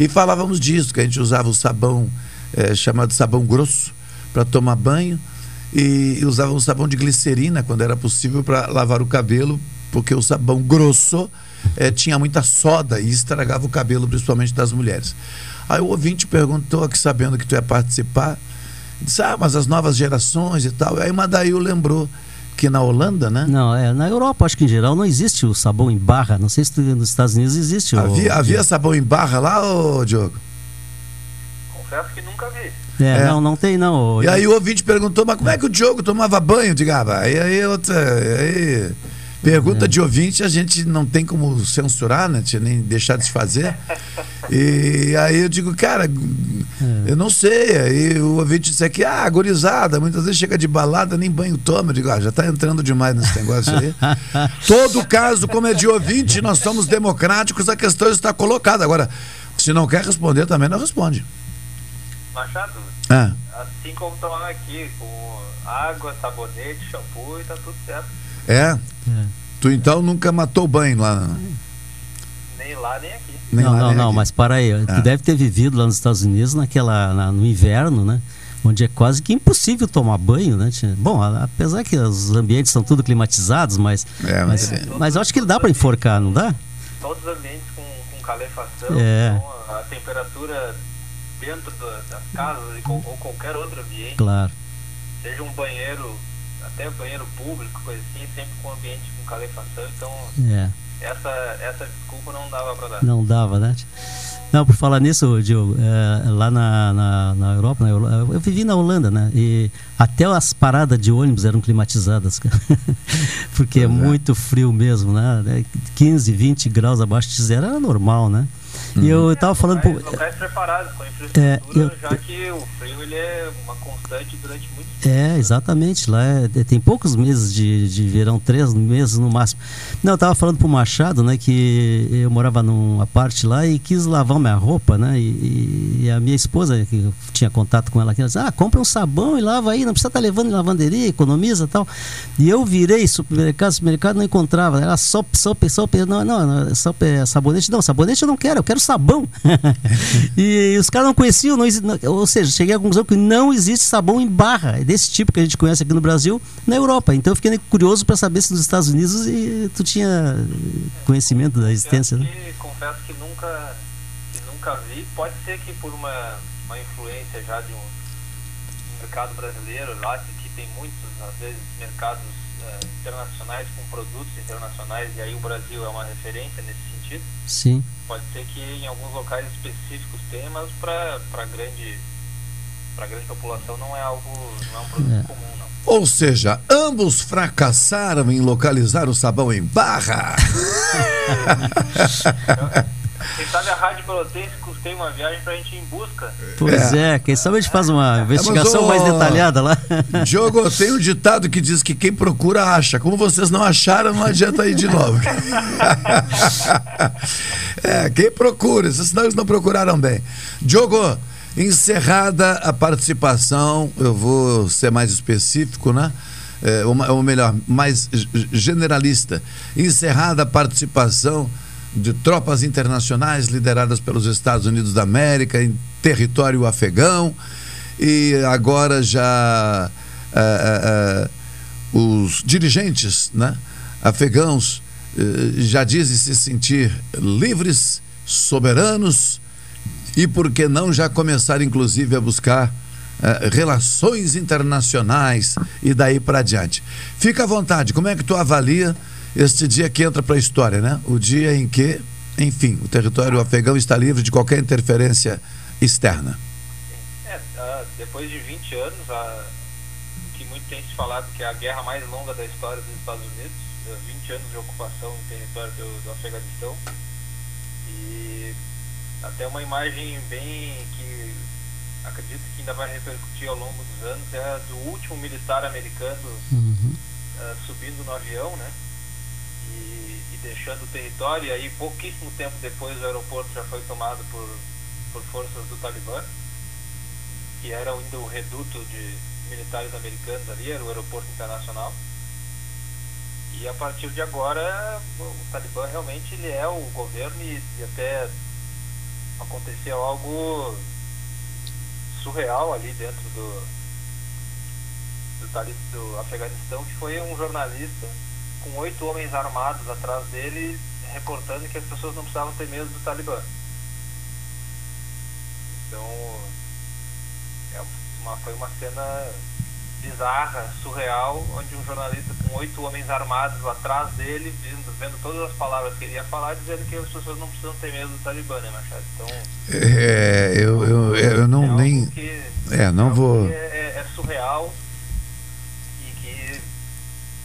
E falávamos disso, que a gente usava o sabão eh, chamado sabão grosso para tomar banho e, usava um sabão de glicerina quando era possível para lavar o cabelo, porque o sabão grosso eh, tinha muita soda e estragava o cabelo, principalmente das mulheres. Aí o ouvinte perguntou aqui, sabendo que tu ia participar, disse, ah, mas as novas gerações e tal. Aí o Madail lembrou que na Holanda, né? Não, é, na Europa, acho que em geral não existe o sabão em barra. Não sei se nos Estados Unidos existe. Havia, havia sabão em barra lá, ô Diogo? Confesso que nunca vi. É, É. não, não tem não. E aí o ouvinte perguntou, mas como é que o Diogo tomava banho? Diga, ah, aí, aí outra. Aí, pergunta de ouvinte a gente não tem como censurar, né? Nem deixar de se fazer. E aí eu digo, cara, eu não sei. Aí o ouvinte disse aqui, ah, gorizada, muitas vezes chega de balada, nem banho toma. Eu digo, ah, já tá entrando demais nesse negócio aí. Todo caso, como é de ouvinte, nós somos democráticos, a questão está colocada. Agora, se não quer responder, também não responde. Machado, Ah. assim como tomar aqui, com água, sabonete, shampoo e tá tudo certo. É? Tu então nunca matou banho lá? não? Nem lá, nem aqui. Nem não, lá, não, nem não, aqui. mas para aí. Ah. Tu deve ter vivido lá nos Estados Unidos naquela, na- no inverno, né? Onde é quase que impossível tomar banho, né? Bom, apesar que os ambientes são tudo climatizados, mas. É, mas, mas- mas eu acho que dá para enforcar, não dá? Todos os ambientes com, com calefação, É. então a, a temperatura dentro da- das casas com- ou qualquer outro ambiente, Claro. seja um banheiro, até banheiro público, coisa assim, sempre com ambiente com calefação, então É. essa, essa desculpa não dava para dar. Não dava, né? Não, por falar nisso, Diogo, é, lá na, na, na Europa, na eu vivi na Holanda, né? E até as paradas de ônibus eram climatizadas, cara. porque é muito frio mesmo, né? 15, 20 graus abaixo de zero era normal, né? E eu tava falando. pro- Locais, preparados com a infraestrutura, É, eu- já que o frio ele é uma constante durante muito É, exatamente. Lá é- é- tem poucos meses de, de verão, três meses no máximo. Não, eu tava falando pro Machado, né, que eu morava numa parte lá e quis lavar minha roupa, né? E, e a minha esposa, que eu tinha contato com ela aqui, ela disse, ah, compra um sabão e lava aí, não precisa estar levando em lavanderia, economiza e tal. E eu virei supermercado, supermercado, não encontrava. Era só, só, só, não, não, não, só sabonete. Não, sabonete eu não quero, eu quero sabão. e, os caras não conheciam, não, ou seja, cheguei à conclusão que não existe sabão em barra, é desse tipo que a gente conhece aqui no Brasil, na Europa. Então eu fiquei curioso para saber se nos Estados Unidos e tu tinha conhecimento da existência. Né? E confesso que nunca, que nunca vi. Pode ser que por uma, uma influência já de um, mercado brasileiro lá, que, que tem muitos, às vezes, mercados internacionais com produtos internacionais, e aí o Brasil é uma referência nesse sentido. Sim. Pode ser que em alguns locais específicos tenha, mas para grande, pra grande população não é algo, não é um produto É. comum, não. Ou seja, ambos fracassaram em localizar o sabão em barra. Quem sabe a Rádio Pelotense custeia uma viagem pra gente ir em busca. Pois é, quem sabe a gente faz uma investigação ô, mais detalhada lá. Diogo, tem um ditado que diz que quem procura acha. Como vocês não acharam, não adianta ir de novo. é, quem procura, senão eles não procuraram bem. Diogo, encerrada a participação, eu vou ser mais específico, né? É, ou, melhor, mais generalista. Encerrada a participação de tropas internacionais lideradas pelos Estados Unidos da América em território afegão e agora já ah, ah, ah, os dirigentes né, afegãos eh, já dizem se sentir livres, soberanos e por que não já começar inclusive a buscar eh, relações internacionais e daí para adiante. Fica à vontade, como é que tu avalia este dia que entra para a história, né? O dia em que, enfim, o território afegão está livre de qualquer interferência externa. É, ah, depois de 20 anos, a, o que muito tem se falado que é a guerra mais longa da história dos Estados Unidos, eh, 20 anos de ocupação em território do, do Afeganistão. E até uma imagem bem que acredito que ainda vai repercutir ao longo dos anos é a do último militar americano ah, subindo no avião, né? E, deixando o território. E aí, pouquíssimo tempo depois, o aeroporto já foi tomado por, por forças do Talibã, que era ainda o reduto de militares americanos ali, era o aeroporto internacional. E a partir de agora, o Talibã realmente ele é o governo e, e até aconteceu algo surreal ali dentro do, do, do Afeganistão, que foi um jornalista com oito homens armados atrás dele, reportando que as pessoas não precisavam ter medo do Talibã. Então, é uma, foi uma cena bizarra, surreal, onde um jornalista com oito homens armados atrás dele, vendo, vendo todas as palavras que ele ia falar, dizendo que as pessoas não precisam ter medo do Talibã, né, Machado? Então, É, eu, eu, eu não nem. que É, não vou. é, é- é surreal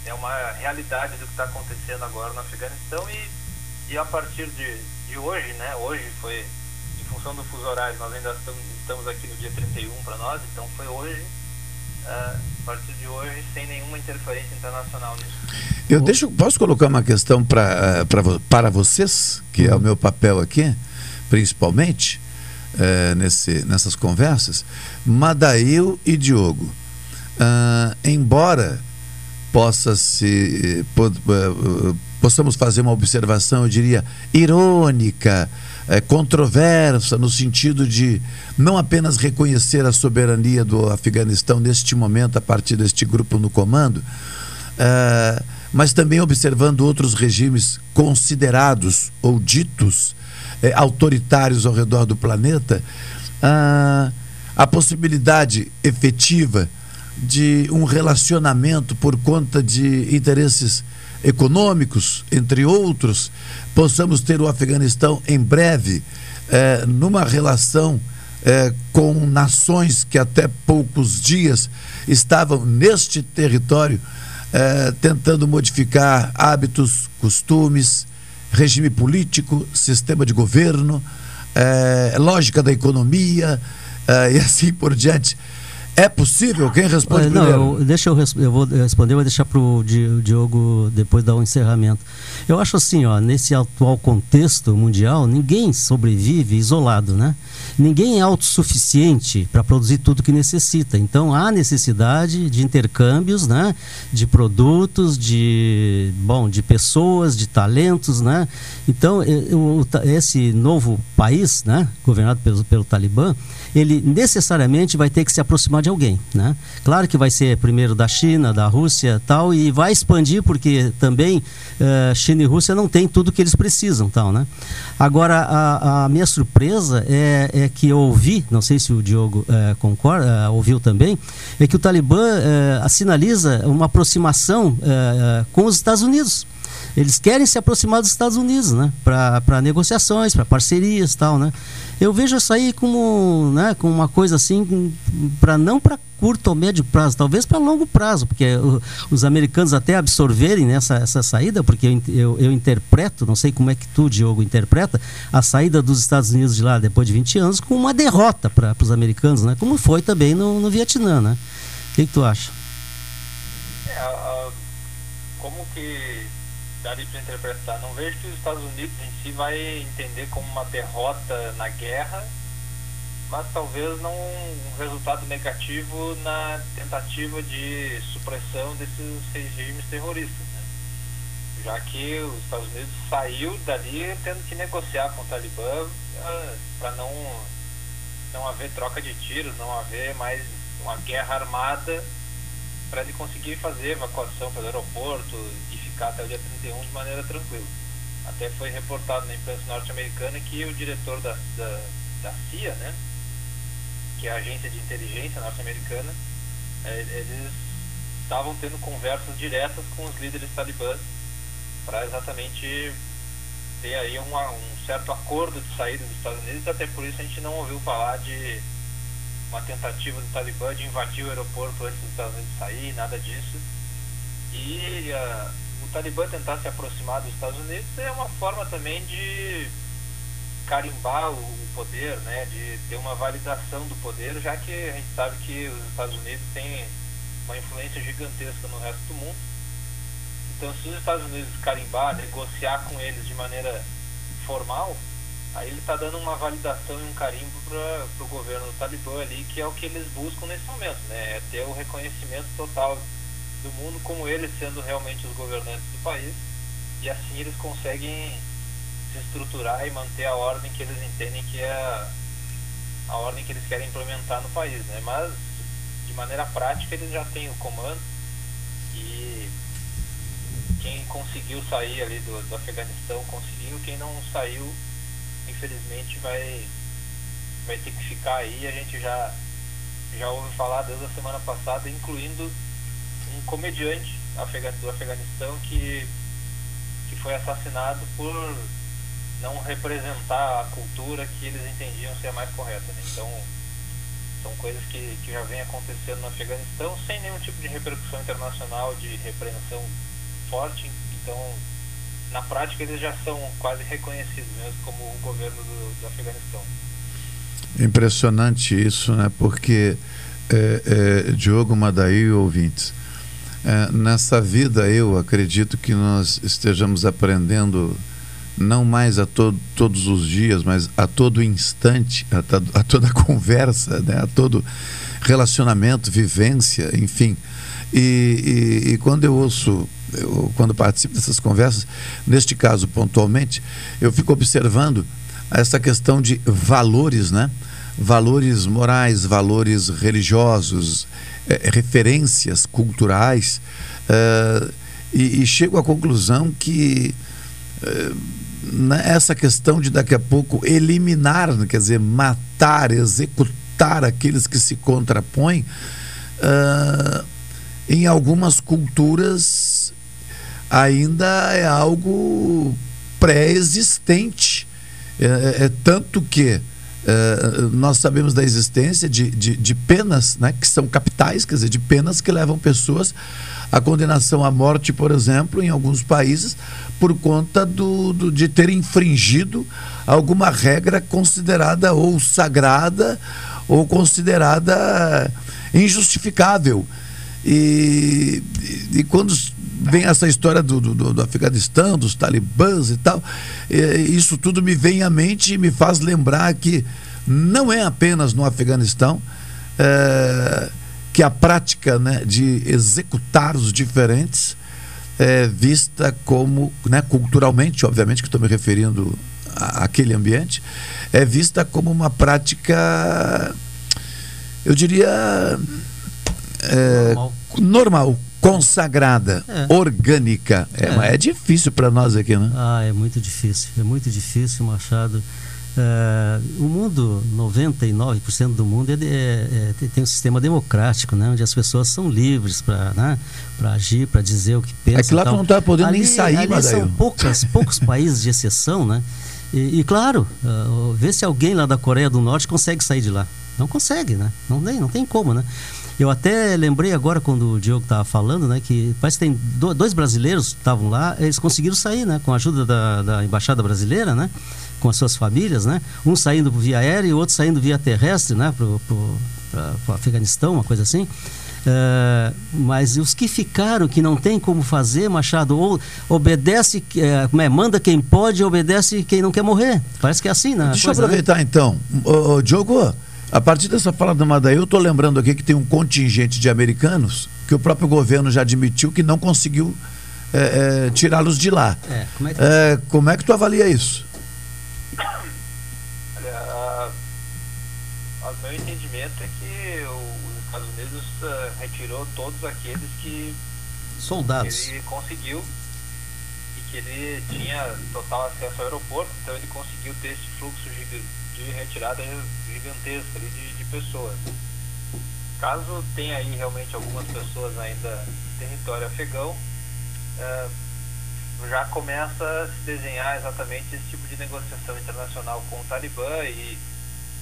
é uma realidade do que está acontecendo agora no Afeganistão e, e a partir de, de hoje, né? Hoje foi, em função do fuso horário, nós ainda estamos, aqui no dia 31 para nós, então foi hoje, ah, a partir de hoje, sem nenhuma interferência internacional nisso. Eu deixo, posso colocar uma questão pra, pra, vo- para vocês, que é o meu papel aqui, principalmente, eh, nesse, nessas conversas. Madail e Diogo, ah, embora possa se po- eh, possamos fazer uma observação, eu diria, irônica, eh, controversa, no sentido de não apenas reconhecer a soberania do Afeganistão neste momento, a partir deste grupo no comando, ah, mas também observando outros regimes considerados ou ditos eh, autoritários ao redor do planeta, ah, a possibilidade efetiva de um relacionamento por conta de interesses econômicos, entre outros, possamos ter o Afeganistão em breve eh, numa relação eh, com nações que até poucos dias estavam neste território eh, tentando modificar hábitos, costumes, regime político, sistema de governo, lógica da economia e assim por diante. É possível? Quem responde não, primeiro? eu, deixa eu, eu vou responder, vou deixar para o Diogo depois dar o encerramento. Eu acho assim, ó, nesse atual contexto mundial, ninguém sobrevive isolado, né? Ninguém é autossuficiente para produzir tudo que necessita. Então há necessidade de intercâmbios, né? De produtos, de bom, de pessoas, de talentos, né? Então eh, o ta- esse novo país, né? Governado pelo, pelo Talibã, ele necessariamente vai ter que se aproximar de alguém, né? Claro que vai ser primeiro da China, da Rússia, tal, e vai expandir porque também eh, China e Rússia não têm tudo que eles precisam, tal, né? Agora a, a minha surpresa é, é que eu ouvi, não sei se o Diogo eh, concorda, eh, ouviu também, é que o Talibã sinaliza uma aproximação com os Estados Unidos. Eles querem se aproximar dos Estados Unidos, né? Para negociações, para parcerias, tal, né? Eu vejo isso aí como, né? Como uma coisa assim, para não para curto ou médio prazo, talvez para longo prazo, porque o, os americanos até absorverem nessa essa saída, porque eu, eu, eu, interpreto, não sei como é que tu, Diogo, interpreta a saída dos Estados Unidos de lá depois de 20 anos como uma derrota para os americanos, né? Como foi também no, no Vietnã, né? O que, que tu acha? É, como que daria para interpretar? Não vejo que os Estados Unidos em si vai entender como uma derrota na guerra mas talvez não um resultado negativo na tentativa de supressão desses regimes terroristas, né? já que os Estados Unidos saiu dali tendo que negociar com o Talibã ah, para não não haver troca de tiros, não haver mais uma guerra armada para ele conseguir fazer evacuação pelo aeroporto e ficar até o dia 31 de maneira tranquila. Até foi reportado na imprensa norte-americana que o diretor da, da, da CIA, né, que é a agência de inteligência norte-americana, é, eles estavam tendo conversas diretas com os líderes talibãs para exatamente ter aí uma, um certo acordo de saída dos Estados Unidos, até por isso a gente não ouviu falar de uma tentativa do Talibã de invadir o aeroporto antes dos Estados Unidos sair, nada disso. E uh, Talibã tentar se aproximar dos Estados Unidos é uma forma também de carimbar o poder, né, de ter uma validação do poder, já que a gente sabe que os Estados Unidos têm uma influência gigantesca no resto do mundo. Então, se os Estados Unidos carimbar, negociar com eles de maneira formal, aí ele está dando uma validação e um carimbo para o governo do Talibã ali, que é o que eles buscam nesse momento, né? É ter o reconhecimento total do mundo como eles sendo realmente os governantes do país e assim eles conseguem se estruturar e manter a ordem que eles entendem que é a, ordem que eles querem implementar no país, né? Mas de maneira prática eles já têm o comando e quem conseguiu sair ali do, do Afeganistão conseguiu, quem não saiu infelizmente vai vai ter que ficar aí, a gente já já ouve falar desde a semana passada, incluindo um comediante do Afeganistão que, que foi assassinado por não representar a cultura que eles entendiam ser a mais correta. Né? Então, são coisas que, que já vem acontecendo no Afeganistão sem nenhum tipo de repercussão internacional, de repreensão forte. Então, na prática, eles já são quase reconhecidos mesmo como o governo do, do Afeganistão. Impressionante isso, né? Porque, é, é, Diogo Madaí, ouvintes, é, nessa vida eu acredito que nós estejamos aprendendo não mais a to todos os dias, mas a todo instante, a, a toda conversa, né? a todo relacionamento, vivência, enfim. E, e, e quando eu ouço, eu, quando participo dessas conversas, neste caso pontualmente, eu fico observando essa questão de valores, né? Valores morais, valores religiosos, é, referências culturais, é, e, e, chego à conclusão que é, né, essa questão de daqui a pouco eliminar, quer dizer, matar, executar aqueles que se contrapõem, uh, em algumas culturas ainda é algo pré-existente. É, é, é, tanto que é, nós sabemos da existência de, de, de, penas né, que são capitais, quer dizer, de penas que levam pessoas à condenação à morte, por exemplo, em alguns países, por conta do, do, de ter infringido alguma regra considerada ou sagrada ou considerada injustificável. E, e, e quando vem essa história do, do, do, Afeganistão, dos talibãs e tal, isso tudo me vem à mente e me faz lembrar que não é apenas no Afeganistão é, que a prática né, de executar os diferentes é vista como, né, culturalmente, obviamente que estou me referindo àquele ambiente, é vista como uma prática, eu diria, é, normal. normal. Consagrada, é. orgânica. É, é. é difícil para nós aqui, né? Ah, é muito difícil, é muito difícil, Machado. Uh, o mundo, 99% do mundo é, é, é, tem um sistema democrático, né? onde as pessoas são livres para né? agir, para dizer o que pensam. É que lá não está podendo ali, nem sair, ali são poucas, poucos países de exceção, né? E, e claro, uh, ver se alguém lá da Coreia do Norte consegue sair de lá. Não consegue, né? Não tem, não tem como, né? Eu até lembrei agora quando o Diogo estava falando, né, que parece que tem dois brasileiros que estavam lá, eles conseguiram sair, né, com a ajuda da, da embaixada brasileira, né, com as suas famílias, né, um saindo via aérea e o outro saindo via terrestre, né, para o Afeganistão, uma coisa assim. Uh, mas os que ficaram, que não tem como fazer, Machado, ou obedece, como é, manda quem pode, obedece quem não quer morrer. Parece que é assim, né? Deixa coisa, eu aproveitar né? então. Ô, Diogo, a partir dessa fala do Madaí, eu estou lembrando aqui que tem um contingente de americanos que o próprio governo já admitiu que não conseguiu é, é, tirá-los de lá. É, como, é que... É, como é que tu avalia isso? Olha, o meu entendimento é que os Estados Unidos uh, retirou todos aqueles que soldados ele conseguiu e que ele tinha total acesso ao aeroporto, então ele conseguiu ter esse fluxo gigante de retirada gigantesca ali de, de pessoas. Caso tenha aí realmente algumas pessoas ainda em território afegão, é, já começa a se desenhar exatamente esse tipo de negociação internacional com o Talibã e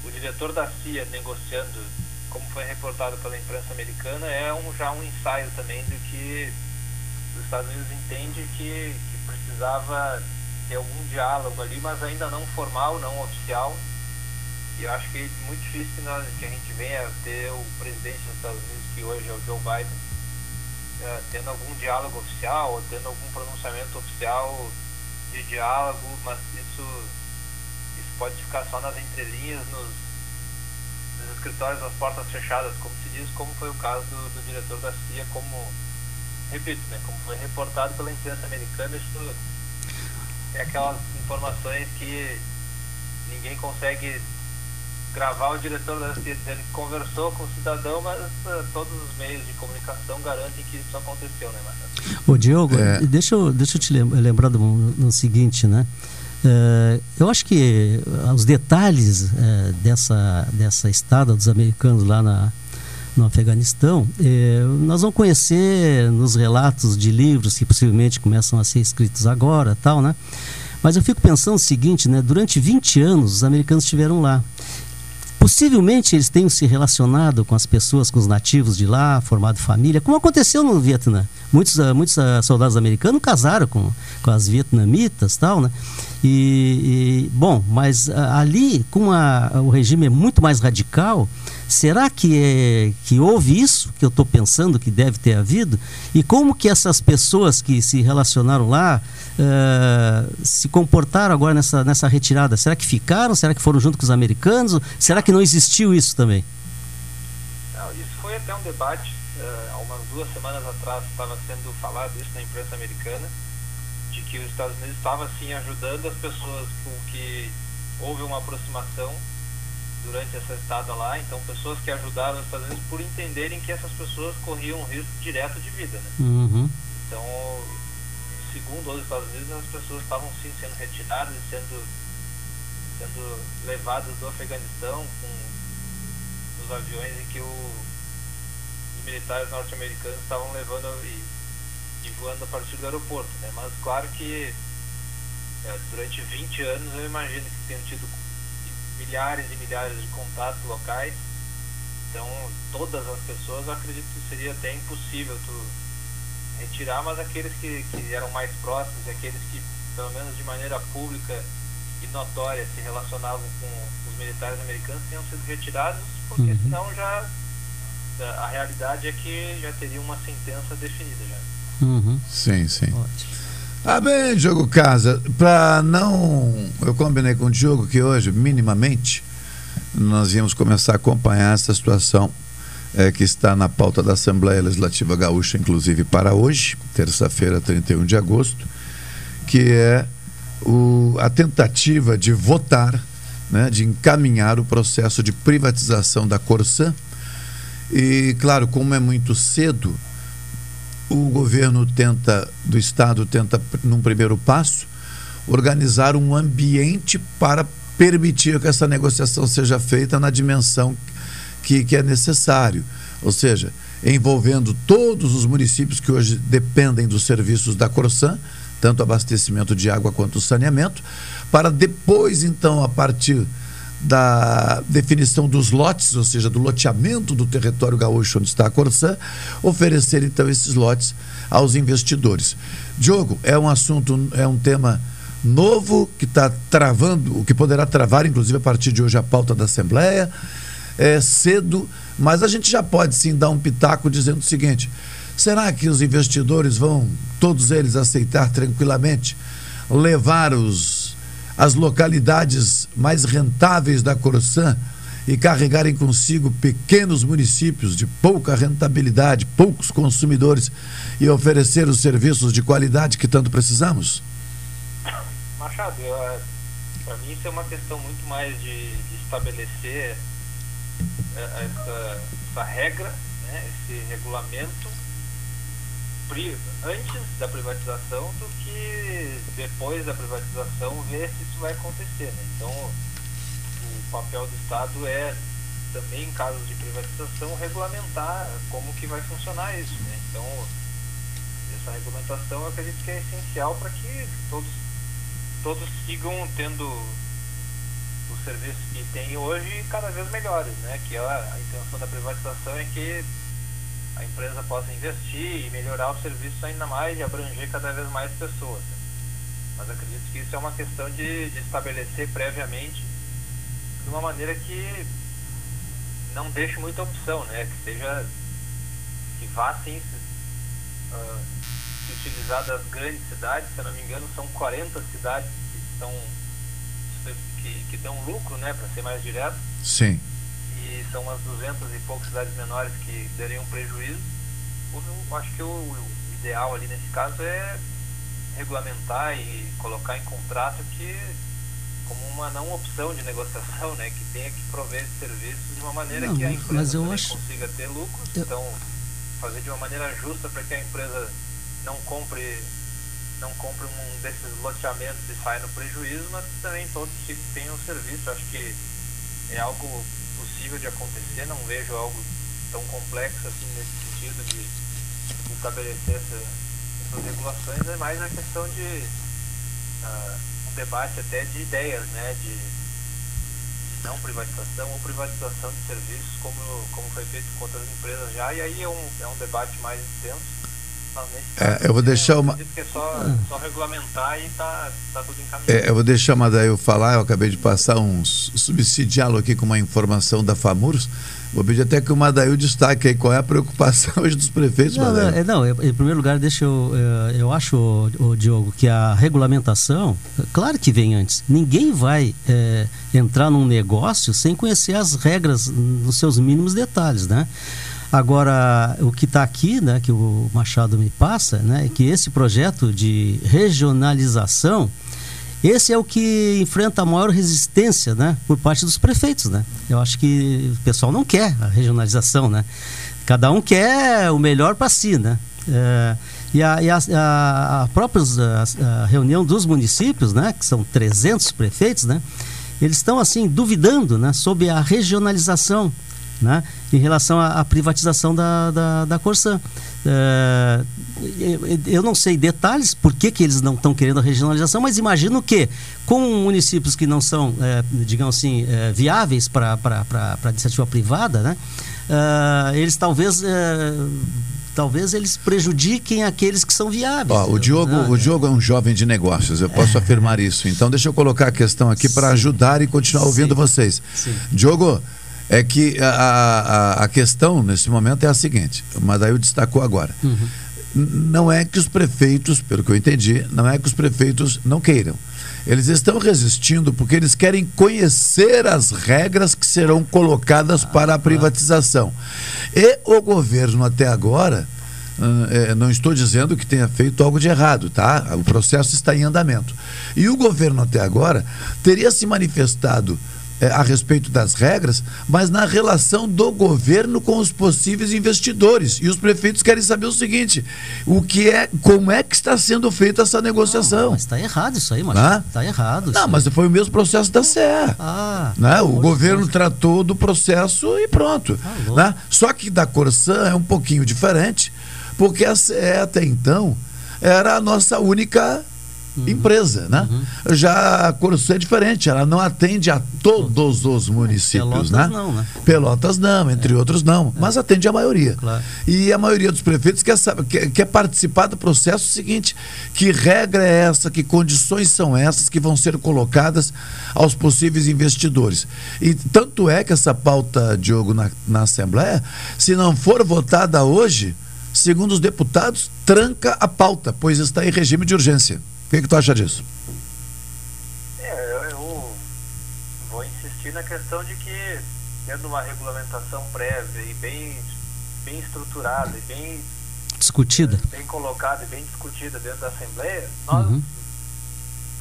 o diretor da CIA negociando, como foi reportado pela imprensa americana, é um, já um ensaio também do que os Estados Unidos entende que, que precisava ter algum diálogo ali, mas ainda não formal, não oficial, e acho que é muito difícil que, nós, que a gente venha ter o presidente dos Estados Unidos, que hoje é o Joe Biden, uh, tendo algum diálogo oficial, ou tendo algum pronunciamento oficial de diálogo, mas isso, isso pode ficar só nas entrelinhas, nos, nos escritórios, nas portas fechadas, como se diz, como foi o caso do, do diretor da CIA, como, repito, né, como foi reportado pela imprensa americana, isso é aquelas informações que ninguém consegue gravar o diretor da dizendo que conversou com o cidadão, mas uh, todos os meios de comunicação garantem que isso aconteceu, né, Marcelo? Ô Diogo, é. deixa, eu, deixa eu te lembrar do, no seguinte, né? Uh, eu acho que os detalhes uh, dessa, dessa estada dos americanos lá na, no Afeganistão, nós vamos conhecer nos relatos de livros que possivelmente começam a ser escritos agora, tal, né? Mas eu fico pensando o seguinte, né? Durante 20 anos os americanos estiveram lá. Possivelmente eles tenham se relacionado com as pessoas, com os nativos de lá, formado família, como aconteceu no Vietnã. Muitos, uh, muitos uh, soldados americanos casaram com, com as vietnamitas tal, né? E, e bom, mas uh, ali, com a, o regime é muito mais radical, será que, é, que houve isso que eu estou pensando que deve ter havido? E como que essas pessoas que se relacionaram lá uh, se comportaram agora nessa, nessa retirada? Será que ficaram? Será que foram junto com os americanos? Será que não existiu isso também? Não, isso foi até um debate. Uh, há umas duas semanas atrás estava sendo falado isso na imprensa americana, de que os Estados Unidos estavam assim ajudando as pessoas com que houve uma aproximação durante essa estada lá, então pessoas que ajudaram os Estados Unidos por entenderem que essas pessoas corriam um risco direto de vida, né? Uhum. Então segundo os Estados Unidos, as pessoas estavam sim sendo retiradas e sendo, sendo levadas do Afeganistão com os aviões em que o, os militares norte-americanos estavam levando e, e, voando a partir do aeroporto. Né? Mas claro que é, durante 20 anos eu imagino que tenham tido milhares e milhares de contatos locais. Então todas as pessoas eu acredito que seria até impossível tu retirar, mas aqueles que, que eram mais próximos, aqueles que, pelo menos de maneira pública e notória, se relacionavam com os militares americanos, tenham sido retirados, porque uhum. senão já a realidade é que já teria uma sentença definida já. Uhum. Sim, sim. Ótimo. Ah, bem, Diogo Casa, para não. Eu combinei com o Diogo que hoje, minimamente, nós íamos começar a acompanhar essa situação é, que está na pauta da Assembleia Legislativa Gaúcha, inclusive para hoje, terça-feira, 31 de agosto, que é o, a tentativa de votar, né, de encaminhar o processo de privatização da Corsã. E, claro, como é muito cedo, o governo tenta, do Estado tenta, num primeiro passo, organizar um ambiente para permitir que essa negociação seja feita na dimensão que, que é necessário. Ou seja, envolvendo todos os municípios que hoje dependem dos serviços da Corsan, tanto abastecimento de água quanto saneamento, para depois, então, a partir da definição dos lotes, ou seja, do loteamento do território gaúcho onde está a Corsan, oferecer então esses lotes aos investidores. Diogo, é um assunto, é um tema novo que está travando, o que poderá travar, inclusive, a partir de hoje, a pauta da Assembleia. É cedo, mas a gente já pode sim dar um pitaco dizendo o seguinte: será que os investidores vão, todos eles, aceitar tranquilamente levar os, as localidades mais rentáveis da Corsan e carregarem consigo pequenos municípios de pouca rentabilidade, poucos consumidores e oferecer os serviços de qualidade que tanto precisamos? Machado, para mim isso é uma questão muito mais de, de estabelecer é, essa, essa, regra, né, esse regulamento antes da privatização do que depois da privatização ver se isso vai acontecer. Né? Então, o papel do Estado é também, em casos de privatização, regulamentar como que vai funcionar isso. Né? Então, essa regulamentação eu acredito que é essencial para que todos todos sigam tendo os serviços que tem hoje cada vez melhores, né? Que a, a intenção da privatização é que a empresa possa investir e melhorar os serviços ainda mais e abranger cada vez mais pessoas. Mas acredito que isso é uma questão de, de estabelecer previamente de uma maneira que não deixe muita opção, né? Que seja que vá sim se, uh, se utilizar das grandes cidades, se eu não me engano, são 40 cidades que estão que, que dão lucro, né, para ser mais direto. Sim. E são umas 200 e poucas cidades menores que dariam prejuízo. Eu acho que o, o ideal ali nesse caso é regulamentar e colocar em contrato que como uma não opção de negociação, né, que tenha que prover esse serviço de uma maneira não, que a empresa acho... consiga ter lucros, eu... então fazer de uma maneira justa para que a empresa não compre não compre um desses loteamentos e saia no prejuízo, mas também todos tenham o serviço. Acho que é algo de acontecer, não vejo algo tão complexo assim nesse sentido de estabelecer essa, essas regulações, é mais a questão de uh, um debate até de ideias, né? De, de, não privatização ou privatização de serviços, como, como foi feito com outras empresas já, e aí é um, é um debate mais extenso é, eu vou deixar uma. É só, só regulamentar e tá, tá tudo encaminhado. É, eu vou deixar a Madail falar, eu acabei de passar um subsidiá-lo aqui com uma informação da FAMURS. Vou pedir até que o Madail destaque aí qual é a preocupação hoje dos prefeitos, não, não, é, não, em primeiro lugar, deixa eu. É, eu acho, o Diogo, que a regulamentação, claro que vem antes. Ninguém vai é, entrar num negócio sem conhecer as regras nos seus mínimos detalhes, né? Agora, o que está aqui, né, que o Machado me passa, né, é que esse projeto de regionalização, esse é o que enfrenta a maior resistência, né, por parte dos prefeitos, né. Eu acho que o pessoal não quer a regionalização, né. Cada um quer o melhor para si, né. É, e a, e a, a, a própria a, reunião dos municípios, né, que são 300 prefeitos, né, eles estão assim duvidando, né, sobre a regionalização né, em relação à, à privatização da, da, da Corsan. É, eu não sei detalhes por que, que eles não estão querendo a regionalização, mas imagino que com municípios que não são, é, digamos assim, é, viáveis para a iniciativa privada, né, eles talvez talvez eles prejudiquem aqueles que são viáveis. Ó, o Diogo, ah, o Diogo é um jovem de negócios, eu posso é. afirmar isso. Então deixa eu colocar a questão aqui para ajudar e continuar ouvindo Sim. vocês. Sim. Diogo, é que a, a, a, questão nesse momento é a seguinte, o Madail destacou agora. Uhum. Não é que os prefeitos, pelo que eu entendi, não é que os prefeitos não queiram. Eles estão resistindo porque eles querem conhecer as regras que serão colocadas ah, para a privatização. E o governo até agora, é, não estou dizendo que tenha feito algo de errado, tá? O processo está em andamento. E o governo até agora teria se manifestado é, a respeito das regras, mas na relação do governo com os possíveis investidores. E os prefeitos querem saber o seguinte: o que é, como é que está sendo feita essa negociação? Mas está errado isso aí, mas está errado. Não, mas foi o mesmo processo da CE. Ah, né? O governo tratou do processo e pronto. né? Só que da Corsã é um pouquinho diferente, porque a CE até então era a nossa única empresa, né? Já a Corsã é diferente, ela não atende a todos os municípios, Pelotas né? não, né? Pelotas não, entre outros não, mas atende a maioria. Claro. E a maioria dos prefeitos quer, quer, quer participar do processo seguinte: que regra é essa, que condições são essas que vão ser colocadas aos possíveis investidores. E tanto é que essa pauta, Diogo, na, na Assembleia, se não for votada hoje, segundo os deputados, tranca a pauta, pois está em regime de urgência. O que, que tu acha disso? É, eu, eu vou insistir na questão de que, tendo uma regulamentação prévia e bem, bem estruturada e bem, discutida. bem colocada e bem discutida dentro da Assembleia, nós, Uhum.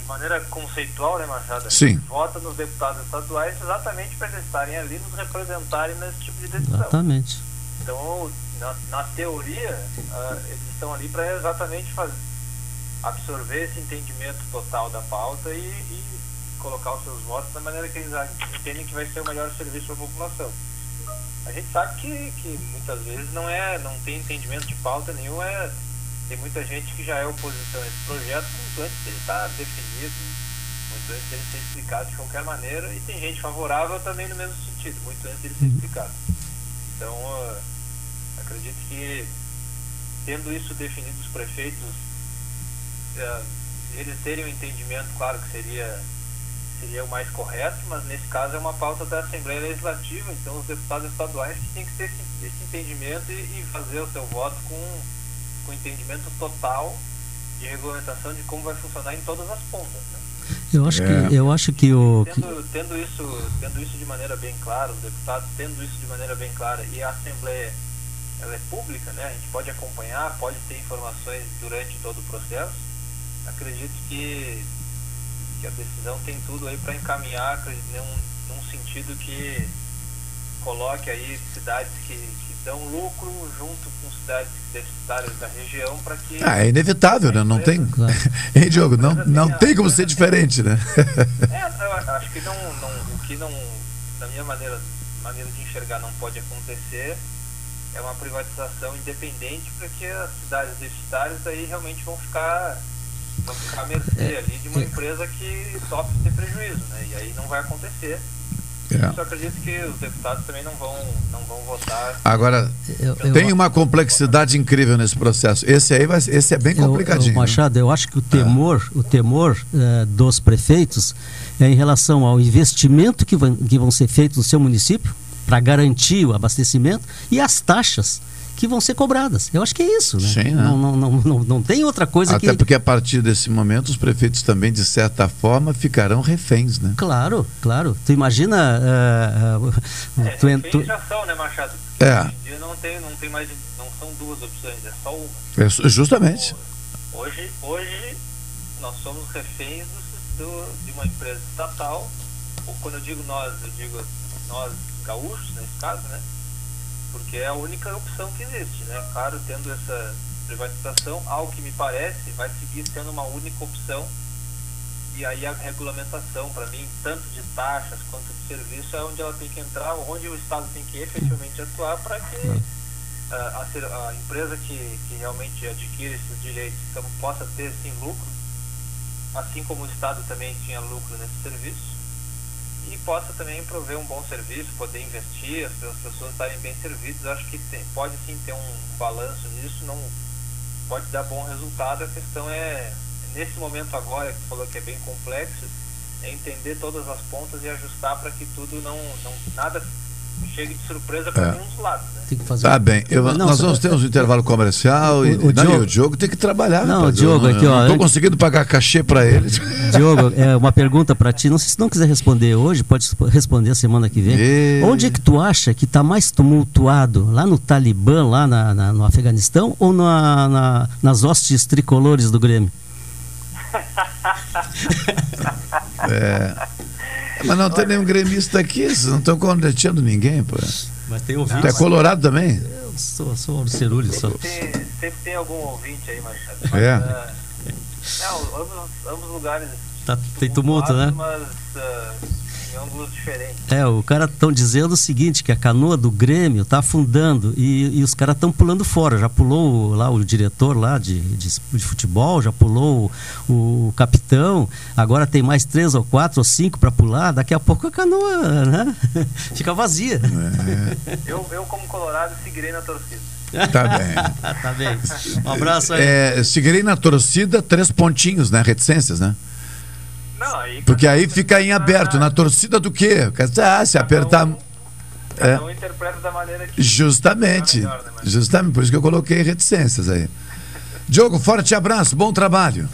de maneira conceitual, né, Machado? Sim. vota nos deputados estaduais exatamente para eles estarem ali nos representarem nesse tipo de decisão. Exatamente. Então, na, na teoria, ah, eles estão ali para exatamente fazer, absorver esse entendimento total da pauta e, e colocar os seus votos da maneira que eles entendem que vai ser o melhor serviço para a população. A gente sabe que, que muitas vezes não é, não tem entendimento de pauta nenhum, é, tem muita gente que já é oposição a esse projeto muito antes dele estar definido, muito antes dele ser explicado de qualquer maneira, e tem gente favorável também no mesmo sentido, muito antes dele ser explicado. Então, ah, acredito que tendo isso definido os prefeitos, eles terem um entendimento, claro que seria seria o mais correto, mas nesse caso é uma pauta da Assembleia Legislativa, então os deputados estaduais que têm que ter esse, esse entendimento e, e fazer o seu voto com, com entendimento total de regulamentação de como vai funcionar em todas as pontas. Né? Eu acho É. que eu acho que o Tendo, tendo, isso, tendo isso de maneira bem clara, os deputados tendo isso de maneira bem clara e a Assembleia ela é pública, né? a gente pode acompanhar, pode ter informações durante todo o processo. Acredito que, que a decisão tem tudo aí para encaminhar num, num sentido que coloque aí cidades que, que dão lucro junto com cidades deficitárias da região para que Ah, é inevitável, né? Não tem. Hein, Diogo? Não, não tem como ser diferente, né? É, eu acho que não, não, o que não, na minha maneira, maneira de enxergar, não pode acontecer é uma privatização independente para que as cidades deficitárias aí realmente vão ficar, vão ficar à mercê ali de uma empresa que sofre ter prejuízo, né? E aí não vai acontecer. É. Só acredito que os deputados também não vão, não vão votar. Agora, eu- tem uma complexidade incrível nesse processo. Esse aí vai, esse é bem Eu- eu- complicadinho. né? Machado, eu acho que o temor, o temor eh, dos prefeitos é em relação ao investimento que, vão- que vão ser feitos no seu município para garantir o abastecimento e as taxas que vão ser cobradas. Eu acho que é isso, né? Sim, né? não, não, não, não, não tem outra coisa Até que. porque a partir desse momento os prefeitos também, de certa forma, ficarão reféns, né? Claro, claro. Tu imagina. eh, tu, en- tu- Reféns já são, né, Machado? É. Hoje em dia não tem, não tem mais, não são duas opções, é só uma. É justamente. Hoje, hoje nós somos reféns do, do- de uma empresa estatal. Ou quando eu digo nós, eu digo nós gaúchos, nesse caso, né? Porque é a única opção que existe, né? Claro, tendo essa privatização, ao que me parece, vai seguir sendo uma única opção. E aí a regulamentação, para mim, tanto de taxas quanto de serviço, é onde ela tem que entrar, onde o Estado tem que efetivamente atuar para que ah, a, a empresa que, que realmente adquire esses direitos então, possa ter sim lucro, assim como o Estado também tinha lucro nesse serviço, e possa também prover um bom serviço, poder investir, as, as pessoas estarem bem servidas. Acho que tem- pode sim ter um balanço nisso, não pode dar bom resultado. A questão é, nesse momento agora, que tu falou que é bem complexo, é entender todas as pontas e ajustar para que tudo não, não nada chegue de surpresa para É. nenhum dos lados. Né? Tem que fazer Tá bem. Eu- Não, nós vamos ter um intervalo comercial e, O- o não, e Diogo- o Diogo tem que trabalhar. Não, rapaz. o Diogo eu, aqui, eu ó, Não tô conseguindo pagar cachê para ele. Diogo, é uma pergunta para ti. Não sei se não quiser responder hoje, pode responder semana que vem. E- Onde é que tu acha que está mais tumultuado? Lá no Talibã, lá na- na- no Afeganistão, ou na- na- nas hostes tricolores do Grêmio? É, Mas não tem nenhum gremista aqui, vocês não estão contratando ninguém, pô. Mas tem Tu ouvinte. é colorado também? Eu sou, sou do Cerulho, só. Tem- sempre tem algum ouvinte aí, Machado. É. ah, não, ambos, ambos lugares. Tá, tem tumulto, né? Mas ah, em ângulos diferentes. É, o cara estão dizendo o seguinte, que a canoa do Grêmio tá afundando e, e os caras estão pulando fora. Já pulou lá o diretor lá de, de, de futebol, já pulou o, o capitão, agora tem mais três ou quatro ou cinco para pular, daqui a pouco a canoa né? fica vazia. Eu, eu, como colorado, seguirei na torcida. Tá bem. tá bem. Um abraço aí. É, seguirei na torcida, três pontinhos, né? Reticências, né? Não, aí Porque aí fica em aberto. Na torcida do quê? Ah, se apertar. É, um interpreta da maneira que. justamente. melhor, né, Justamente, por isso que eu coloquei reticências aí. Diogo, forte abraço, bom trabalho.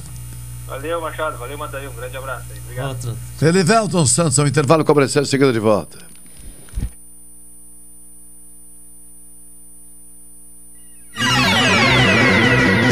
Valeu, Machado. Valeu, Mandaí. Um grande abraço aí. Obrigado. Elivelton Santos, ao intervalo comercial, seguida de volta.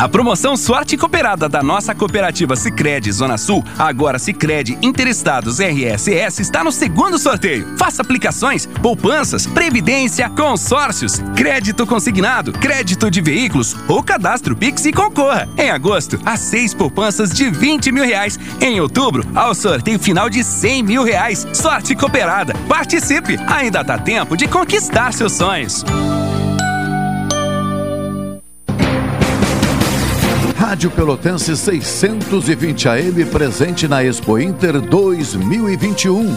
A promoção Sorte Cooperada da nossa cooperativa Sicredi Zona Sul, agora Sicredi Interestados RSS está no segundo sorteio. Faça aplicações, poupanças, previdência, consórcios, crédito consignado, crédito de veículos ou cadastro Pix e concorra. Em agosto, a seis poupanças de 20 mil reais. Em outubro, ao sorteio final de 100 mil reais. Sorte Cooperada. Participe! Ainda dá tempo de conquistar seus sonhos. Rádio Pelotense 620 AM presente na Expo Inter 2021.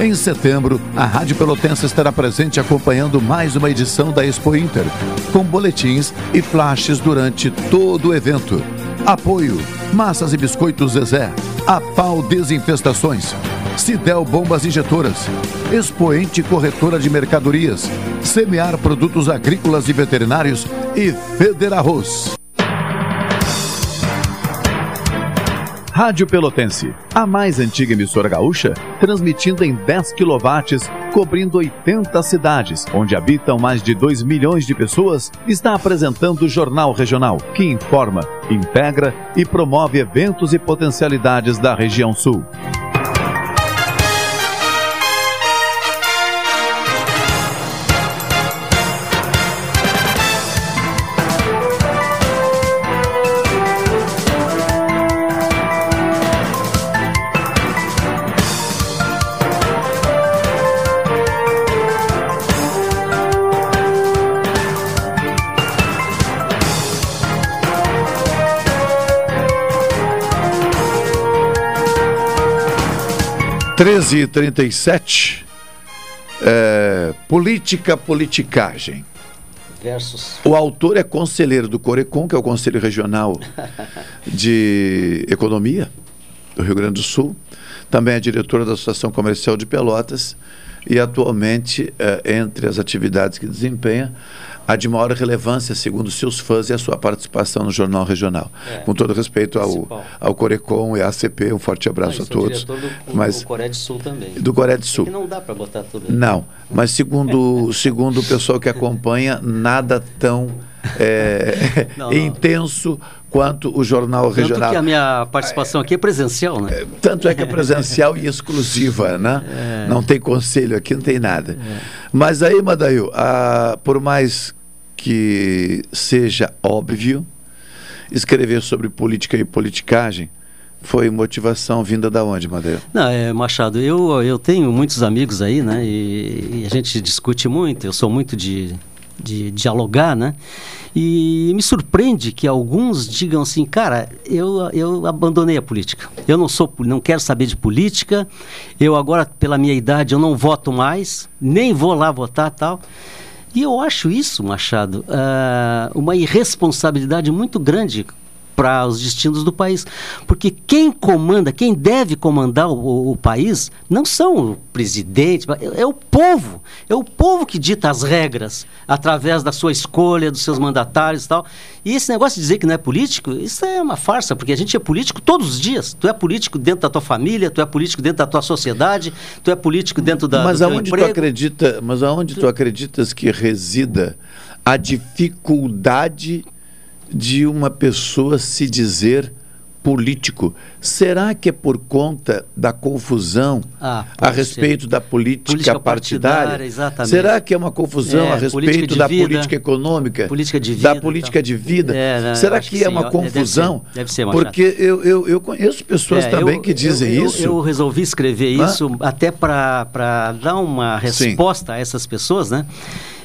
Em setembro, a Rádio Pelotense estará presente acompanhando mais uma edição da Expo Inter, com boletins e flashes durante todo o evento. Apoio: Massas e Biscoitos Zezé, A Pau Desinfestações, Cidel Bombas Injetoras, Expoente Corretora de Mercadorias, Semear Produtos Agrícolas e Veterinários e Feder Arroz. Rádio Pelotense, a mais antiga emissora gaúcha, transmitindo em 10 kW, cobrindo 80 cidades, onde habitam mais de 2 milhões de pessoas, está apresentando o Jornal Regional, que informa, integra e promove eventos e potencialidades da região sul. Treze e trinta e sete. É, política, politicagem. Versus. O autor é conselheiro do Corecon, que é o Conselho Regional de Economia do Rio Grande do Sul. Também é diretor da Associação Comercial de Pelotas e atualmente, eh, entre as atividades que desempenha, a de maior relevância, segundo seus fãs, é a sua participação no Jornal Regional. É, Com todo respeito ao, principal. ao Corecon e à ACP, um forte abraço Não, a e todos. do, Mas do Coreia do Sul também. do Coreia do Sul. É não dá para botar tudo. Não, mas segundo, segundo o pessoal que acompanha, nada tão é, Não, não. intenso quanto o Jornal Tanto Regional. que a minha participação aqui é presencial, né? Tanto é que é presencial e exclusiva, né? É. Não tem conselho aqui, não tem nada. Mas aí, Madail, ah, por mais que seja óbvio, escrever sobre política e politicagem foi motivação vinda da onde, Madail? Não, é, Machado, eu, eu tenho muitos amigos aí, né? E, e a gente discute muito, eu sou muito de, de dialogar, né? E me surpreende que alguns digam assim, cara, eu, eu abandonei a política. Eu não sou, não quero saber de política. Eu agora, pela minha idade, eu não voto mais, nem vou lá votar tal. E eu acho isso, Machado, uh, uma irresponsabilidade muito grande para os destinos do país. Porque quem comanda, quem deve comandar o, o, país, não são o presidente, é, é o povo. É o povo que dita as regras através da sua escolha, dos seus mandatários e tal. E esse negócio de dizer que não é político, isso é uma farsa, porque a gente é político todos os dias. Tu é político dentro da tua família, tu é político dentro da tua sociedade, tu é político dentro da mas aonde tu acredita Mas aonde tu acreditas que resida a dificuldade de uma pessoa se dizer político. Será que é por conta da confusão ah, a respeito ser. da política, política partidária? partidária Será que é uma confusão é, a respeito da vida, política econômica? Política de vida, da política de vida? É, não, Será que, que é sim, uma confusão? Deve ser, deve ser Porque eu, eu, eu conheço pessoas é, também eu, que dizem eu, isso. Eu, resolvi escrever isso até para dar uma resposta sim. a essas pessoas, né?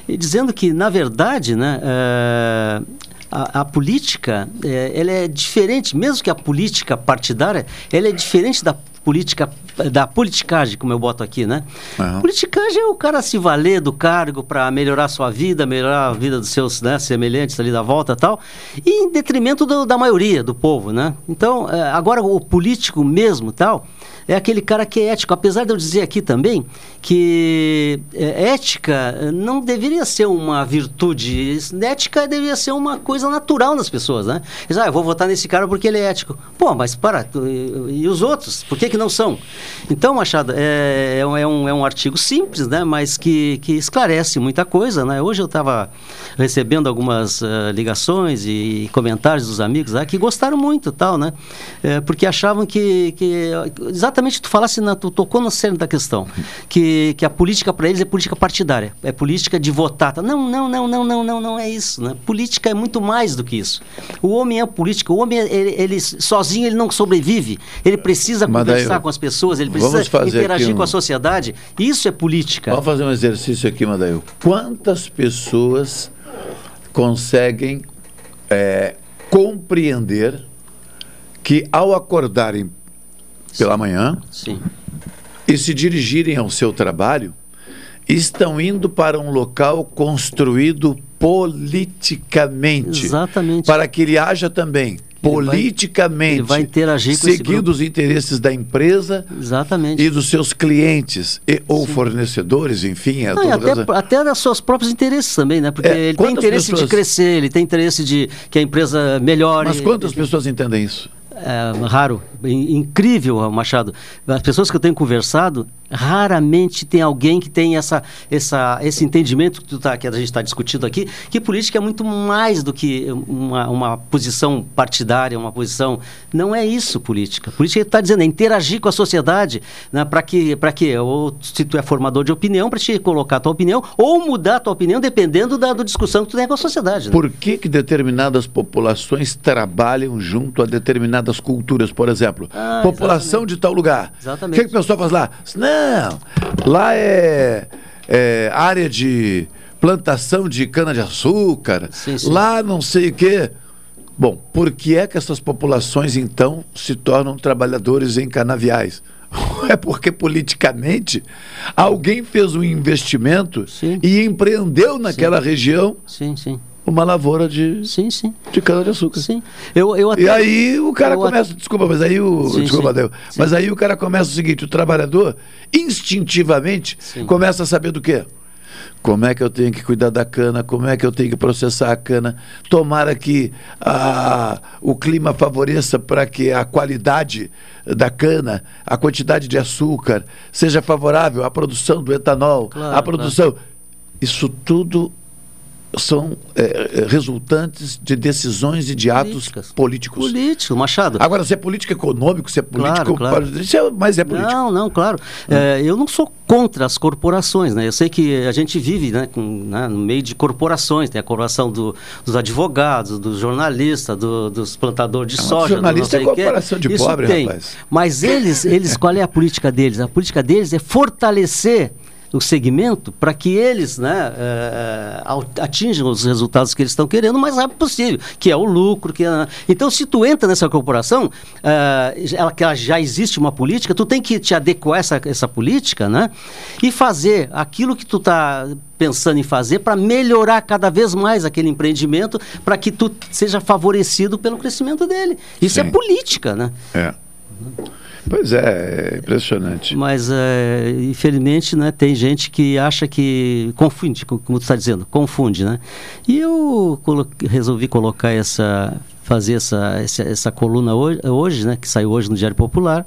E dizendo que, na verdade, né, uh, a, a política é, ela é diferente, mesmo que a política partidária, ela é diferente da política da politicagem, como eu boto aqui, né? Uhum. Politicagem é o cara se valer do cargo para melhorar sua vida, melhorar a vida dos seus né, semelhantes ali da volta tal, e em detrimento do, da maioria do povo, né? Então, é, agora o político mesmo tal, é aquele cara que é ético. Apesar de eu dizer aqui também que é, ética não deveria ser uma virtude, ética deveria ser uma coisa natural nas pessoas, né? Diz, ah, eu vou votar nesse cara porque ele é ético. Pô, mas para, e, e, os outros? Por que, que não são? Então, Machado, é, é, um, é, um, é artigo simples, né? Mas que, que esclarece muita coisa, né? Hoje eu estava recebendo algumas uh, ligações e comentários dos amigos lá que gostaram muito tal, né? É, porque achavam que, que exatamente tu falasse, na, tu tocou no centro da questão, que, que a política para eles é política partidária, é política de votar. Tá? Não, não, não, não, não, não, não é isso. Né? Política é muito mais do que isso. O homem é político, o homem, ele, ele sozinho ele não sobrevive, ele precisa conversar com as pessoas, ele precisa interagir um... com a sociedade. Isso é política. Vamos fazer um exercício aqui, Madail. Quantas pessoas conseguem é, compreender que ao acordarem pela manhã Sim. e se dirigirem ao seu trabalho, estão indo para um local construído politicamente. Exatamente. Para que ele haja também politicamente ele vai, interagir com seguindo os interesses da empresa Exatamente. e dos seus clientes e, ou Sim. fornecedores, enfim. É Não, até, até dos seus próprios interesses também, né? Porque é, ele tem interesse pessoas... de crescer, ele tem interesse de que a empresa melhore. Mas quantas pessoas entendem isso? É, raro, incrível, Machado. As pessoas que eu tenho conversado, raramente tem alguém que tem essa, essa, esse entendimento que, tá, que a gente está discutindo aqui, que política é muito mais do que uma, uma posição partidária, uma posição. Não é isso política. Política está dizendo é interagir com a sociedade né, para que, para que, ou se tu é formador de opinião, para te colocar a tua opinião, ou mudar a tua opinião dependendo da, da discussão que tu tem com a sociedade. Né? Por que, que determinadas populações trabalham junto a determinadas culturas? Por exemplo, ah, população exatamente. de tal lugar. Exatamente. O que, que a pessoa faz lá? Não, lá é, é área de plantação de cana-de-açúcar, lá não sei o quê. Bom, por que é que essas populações então se tornam trabalhadores em canaviais? É porque politicamente alguém fez um investimento sim. e empreendeu naquela sim. região sim, sim uma lavoura de, sim, sim. de cana-de-açúcar. Sim. Eu, eu até, e aí o cara começa. At... Desculpa, mas aí o. Sim, desculpa, sim. Mas aí o cara começa o seguinte: o trabalhador, instintivamente, sim. começa a saber do quê? Como é que eu tenho que cuidar da cana? Como é que eu tenho que processar a cana? Tomara que a, o clima favoreça para que a qualidade da cana, a quantidade de açúcar seja favorável à produção do etanol, claro, à produção. Claro. Isso tudo são é, é, resultantes de decisões e de atos políticos. Político, Machado. Agora, se é político econômico, se é político. Claro, claro. É, mas é político. Não, não, claro. Hum. É, eu não sou contra as corporações, né? Eu sei que a gente vive né, com, né, no meio de corporações, tem a corporação do, dos advogados, dos jornalistas, do, dos plantadores de não, soja. Jornalista é corporação de Isso pobre, tem. rapaz. Mas eles, eles, qual é a política deles? A política deles é fortalecer o segmento para que eles né, eh, ao- atinjam os resultados que eles estão querendo o mais rápido possível, que é o lucro. Que é- Então, se tu entra nessa corporação, eh, ela, que ela já existe uma política, tu tem que te adequar a essa, essa política né, e fazer aquilo que tu está pensando em fazer para melhorar cada vez mais aquele empreendimento para que tu seja favorecido pelo crescimento dele. Isso é Sim. política, né? É. Pois é, é impressionante. Mas, é, infelizmente, né, tem gente que acha que confunde, co- como tu está dizendo, confunde, né? E eu colo- resolvi colocar essa, fazer essa, essa, essa coluna hoje, hoje, né, que saiu hoje no Diário Popular,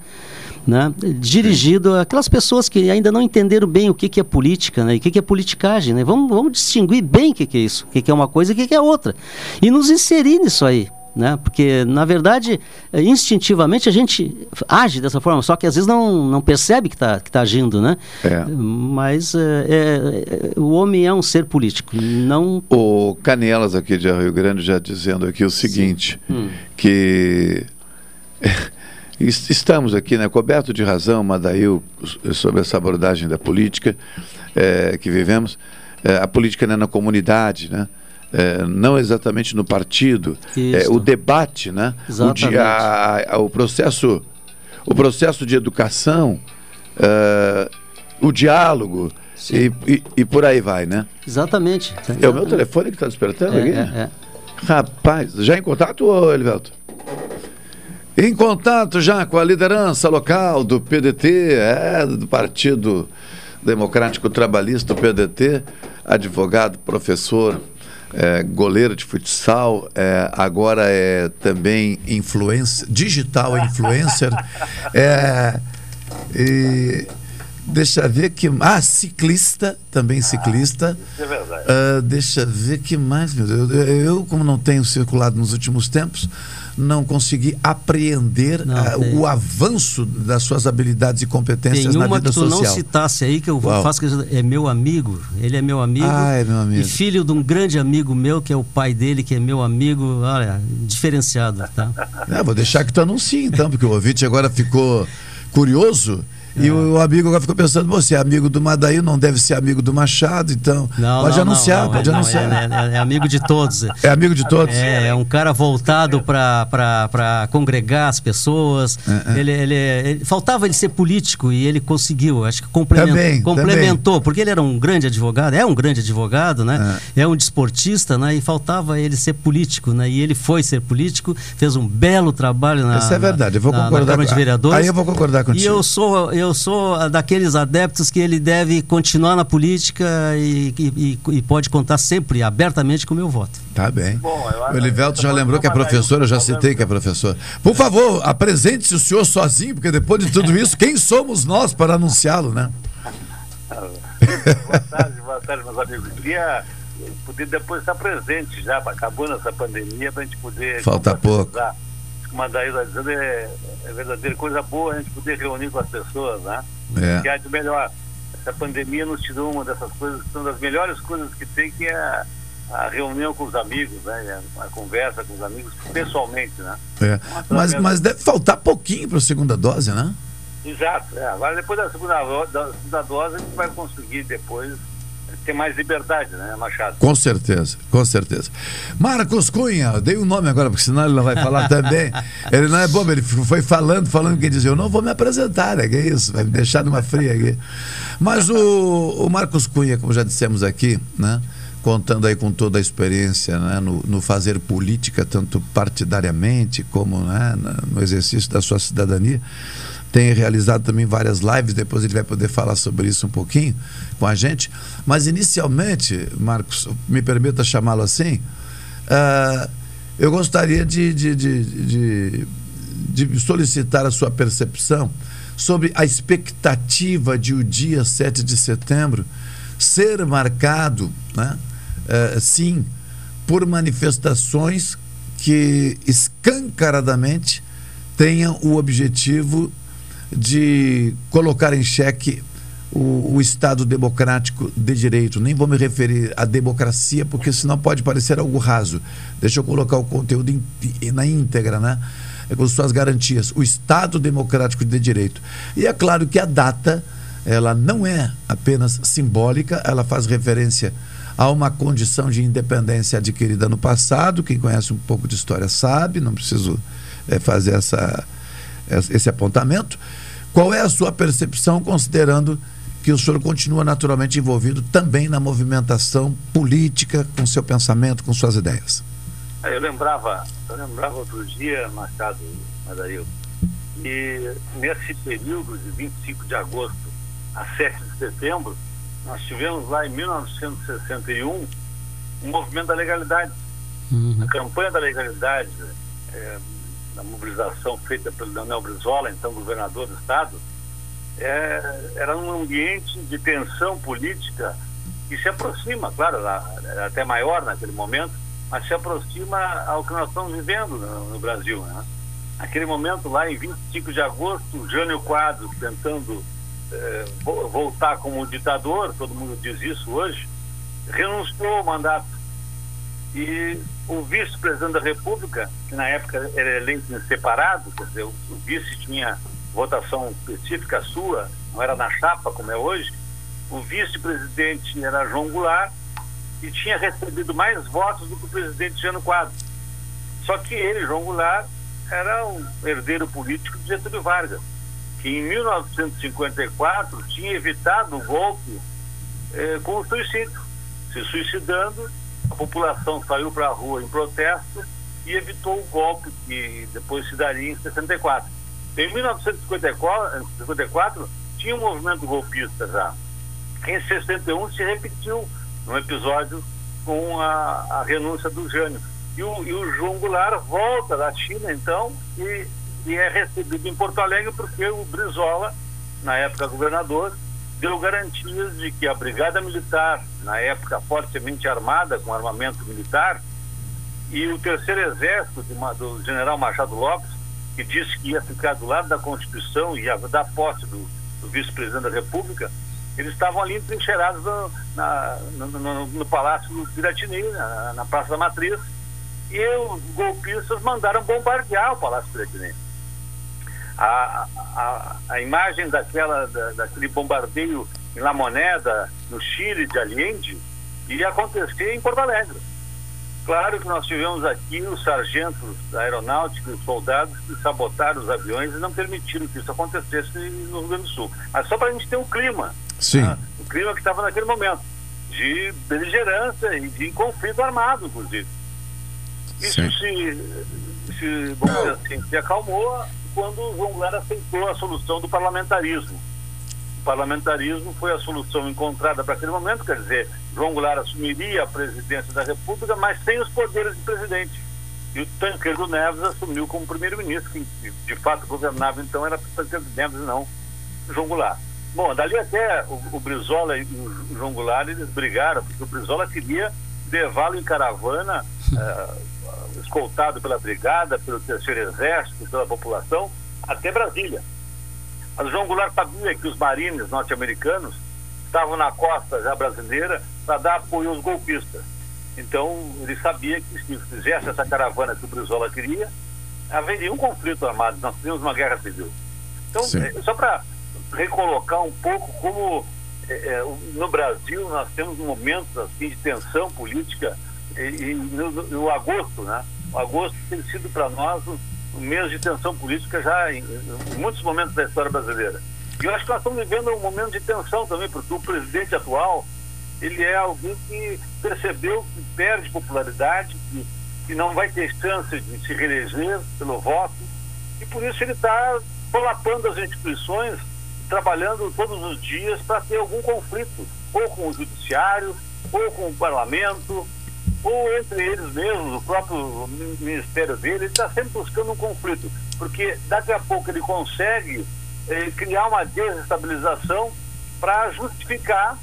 né, dirigido àquelas pessoas que ainda não entenderam bem o que, que é política, né, e o que, que é politicagem, né? Vamos, vamos distinguir bem o que, que é isso, o que, que é uma coisa e o que, que é outra, e nos inserir nisso aí. Né? Porque, na verdade, eh, instintivamente a gente age dessa forma, só que às vezes não, não percebe que está que tá agindo, né? É. Mas é- é- o homem é um ser político, não... O Canelas aqui de Rio Grande já dizendo aqui o seguinte, Hum. que es- estamos aqui, né, coberto de razão, Madail, sobre essa abordagem da política eh, que vivemos. Eh, a política né, na comunidade, né? Eh, não exatamente no partido. Eh, o debate, né? O, Exatamente. a- a- o processo, o processo de educação, eh, o diálogo e, e- e por aí vai, né? Exatamente. É o meu telefone que está despertando É, aqui? é, é. Rapaz, já em contato, Elivelto? Em contato já com a liderança local do PDT, é, do Partido Democrático Trabalhista, o PDT, advogado, professor, é, goleiro de futsal, é, agora é também influencer, digital influencer. É, e deixa ver que. Ah, ciclista, também ciclista. Isso é verdade. Ah, deixa ver que mais, meu Deus. Eu, eu, como não tenho circulado nos últimos tempos, não consegui apreender ah, tem. o avanço das suas habilidades e competências Tem na uma vida que tu social. não citasse aí, que eu Qual? faço questão- é meu amigo, ele é meu amigo. Ah, é meu amigo. E filho de um grande amigo meu, que é o pai dele, que é meu amigo, olha, diferenciado, tá? É, vou deixar que tu anuncie então, porque o ouvinte agora ficou curioso. É. E o amigo agora ficou pensando, você é amigo do Madaí, não deve ser amigo do Machado, então Não, pode não, anunciar, não, pode anunciar. É, é- é amigo de todos. É amigo de todos? É, é um cara voltado para congregar as pessoas. É, Ele, ele, ele- faltava ele ser político e ele conseguiu. Acho que complementou, Também, complementou porque ele era um grande advogado, é um grande advogado, né? É, um desportista, né? E faltava ele ser político, né? E ele foi ser político, fez um belo trabalho na, Isso é verdade, eu vou na, na concordar Câmara com- de Vereadores. aí eu vou concordar E contigo. eu sou, eu sou daqueles adeptos que ele deve continuar na política e, e- e- pode contar sempre abertamente com o meu voto. Tá bem. Bom, eu o Elivelto já eu lembrou que é vou mandar professor, eu já citei que é professor. Por favor, apresente-se o senhor sozinho, porque depois de tudo isso, quem somos nós para anunciá-lo, né? Boa tarde, boa tarde, meus amigos. Queria poder depois estar presente já, acabando essa pandemia, para a gente poder. Falta pouco. Que o Mandaí está dizendo é, é verdadeira coisa boa a gente poder reunir com as pessoas, né? É. Que há de melhor. Essa pandemia nos tirou uma dessas coisas que são das melhores coisas que tem, que é a, a reunião com os amigos, né? A, conversa com os amigos pessoalmente, né? É. Mas, mas deve faltar pouquinho para a segunda dose, né? Exato. É. Agora, depois da segunda, da segunda dose, a gente vai conseguir depois ter mais liberdade, né, Machado? Com certeza, com certeza. Marcos Cunha, dei o nome agora, porque senão ele não vai falar também. Ele não é bobo, ele foi falando, falando que dizia, eu não vou me apresentar, né? Que é isso, vai me deixar numa fria aqui. Mas o, o Marcos Cunha, como já dissemos aqui, né? Contando aí com toda a experiência né, no, no fazer política, tanto partidariamente como né, no exercício da sua cidadania tem realizado também várias lives, depois ele vai poder falar sobre isso um pouquinho com a gente. Mas inicialmente, Marcos, me permita chamá-lo assim, ah, eu gostaria de, de, de, de- solicitar a sua percepção sobre a expectativa de o dia 7 de setembro ser marcado, né, eh, sim, por manifestações que escancaradamente tenham o objetivo de colocar em xeque o, o Estado democrático de direito. Nem vou me referir à democracia, porque senão pode parecer algo raso. Deixa eu colocar o conteúdo in- na íntegra, né? É com suas garantias. O Estado democrático de direito. E é claro que a data ela não é apenas simbólica, ela faz referência a uma condição de independência adquirida no passado. Quem conhece um pouco de história sabe, não preciso é, fazer essa, esse apontamento. Qual é a sua percepção, considerando que o senhor continua naturalmente envolvido também na movimentação política, com seu pensamento, com suas ideias? Eu lembrava, eu lembrava outro dia, Machado Madail, e nesse período de 25 de agosto a 7 de setembro, nós tivemos lá em 1961 um movimento da legalidade. Uhum. A campanha da legalidade, é, da mobilização feita pelo Daniel Brizola, então governador do estado, é, era um ambiente de tensão política que se aproxima, claro, até maior naquele momento, mas se aproxima ao que nós estamos vivendo no, no Brasil. Né? Naquele momento, lá em 25 de agosto, Jânio Quadros tentando eh, voltar como ditador, todo mundo diz isso hoje, renunciou ao mandato. E o vice-presidente da República, que na época era eleito em separado, quer dizer, o, vice tinha votação específica sua, não era na chapa como é hoje, o vice-presidente era João Goulart e tinha recebido mais votos do que o presidente Jânio Quadros. Só que ele, João Goulart, era um herdeiro político de Getúlio Vargas que em 1954 tinha evitado o golpe eh, com o suicídio. Se suicidando, a população saiu para a rua em protesto e evitou o golpe que depois se daria em 64. Em 1954 54, tinha um movimento golpista já. Em 61 se repetiu um episódio com a, a renúncia do Jânio. E o, e o João Goulart volta da China, então, e e é recebido em Porto Alegre porque o Brizola, na época governador, deu garantias de que a Brigada Militar, na época fortemente armada com armamento militar, e o Terceiro Exército uma, do general Machado Lopes, que disse que ia ficar do lado da Constituição e ia dar posse do, do vice-presidente da República, eles estavam ali entrincheirados no, na, no, no, no Palácio do Piratini, na, na Praça da Matriz, e os golpistas mandaram bombardear o Palácio Piratini a, a, a imagem daquela, da, daquele bombardeio em La Moneda, no Chile, de Allende, ia acontecer em Porto Alegre. Claro que nós tivemos aqui os sargentos da aeronáutica e os soldados que sabotaram os aviões e não permitiram que isso acontecesse no Rio Grande do Sul. Mas só para a gente ter um clima. Sim. Tá? O clima que estava naquele momento, de beligerância e de conflito armado, inclusive. Isso Sim. se, se, vamos dizer assim, se acalmou quando o João Goulart aceitou a solução do parlamentarismo. O parlamentarismo foi a solução encontrada para aquele momento, quer dizer, João Goulart assumiria a presidência da República, mas sem os poderes de presidente. E o Tancredo Neves assumiu como primeiro-ministro, que de fato governava então era Tancredo Neves e não João Goulart. Bom, dali até o, o Brizola e o João Goulart eles brigaram, porque o Brizola queria levá-lo em caravana. Uh, escoltado pela brigada, pelo terceiro exército, pela população, até Brasília. Mas o João Goulart sabia que os marines norte-americanos estavam na costa já brasileira para dar apoio aos golpistas. Então, ele sabia que se fizesse essa caravana que o Brizola queria, haveria um conflito armado, nós teríamos uma guerra civil. Então, é, só para recolocar um pouco como é, é, no Brasil nós temos momentos assim, de tensão política e, e no, no, agosto, né? O agosto tem sido para nós um, um, mês de tensão política já em, em, muitos momentos da história brasileira. E eu acho que nós estamos vivendo um momento de tensão também, porque o presidente atual, ele é alguém que percebeu que perde popularidade, que, que não vai ter chance de se reeleger pelo voto, e por isso ele está solapando as instituições, trabalhando todos os dias para ter algum conflito, ou com o judiciário, ou com o parlamento, ou entre eles mesmos, o próprio ministério dele, ele está sempre buscando um conflito, porque daqui a pouco ele consegue eh, criar uma desestabilização para justificar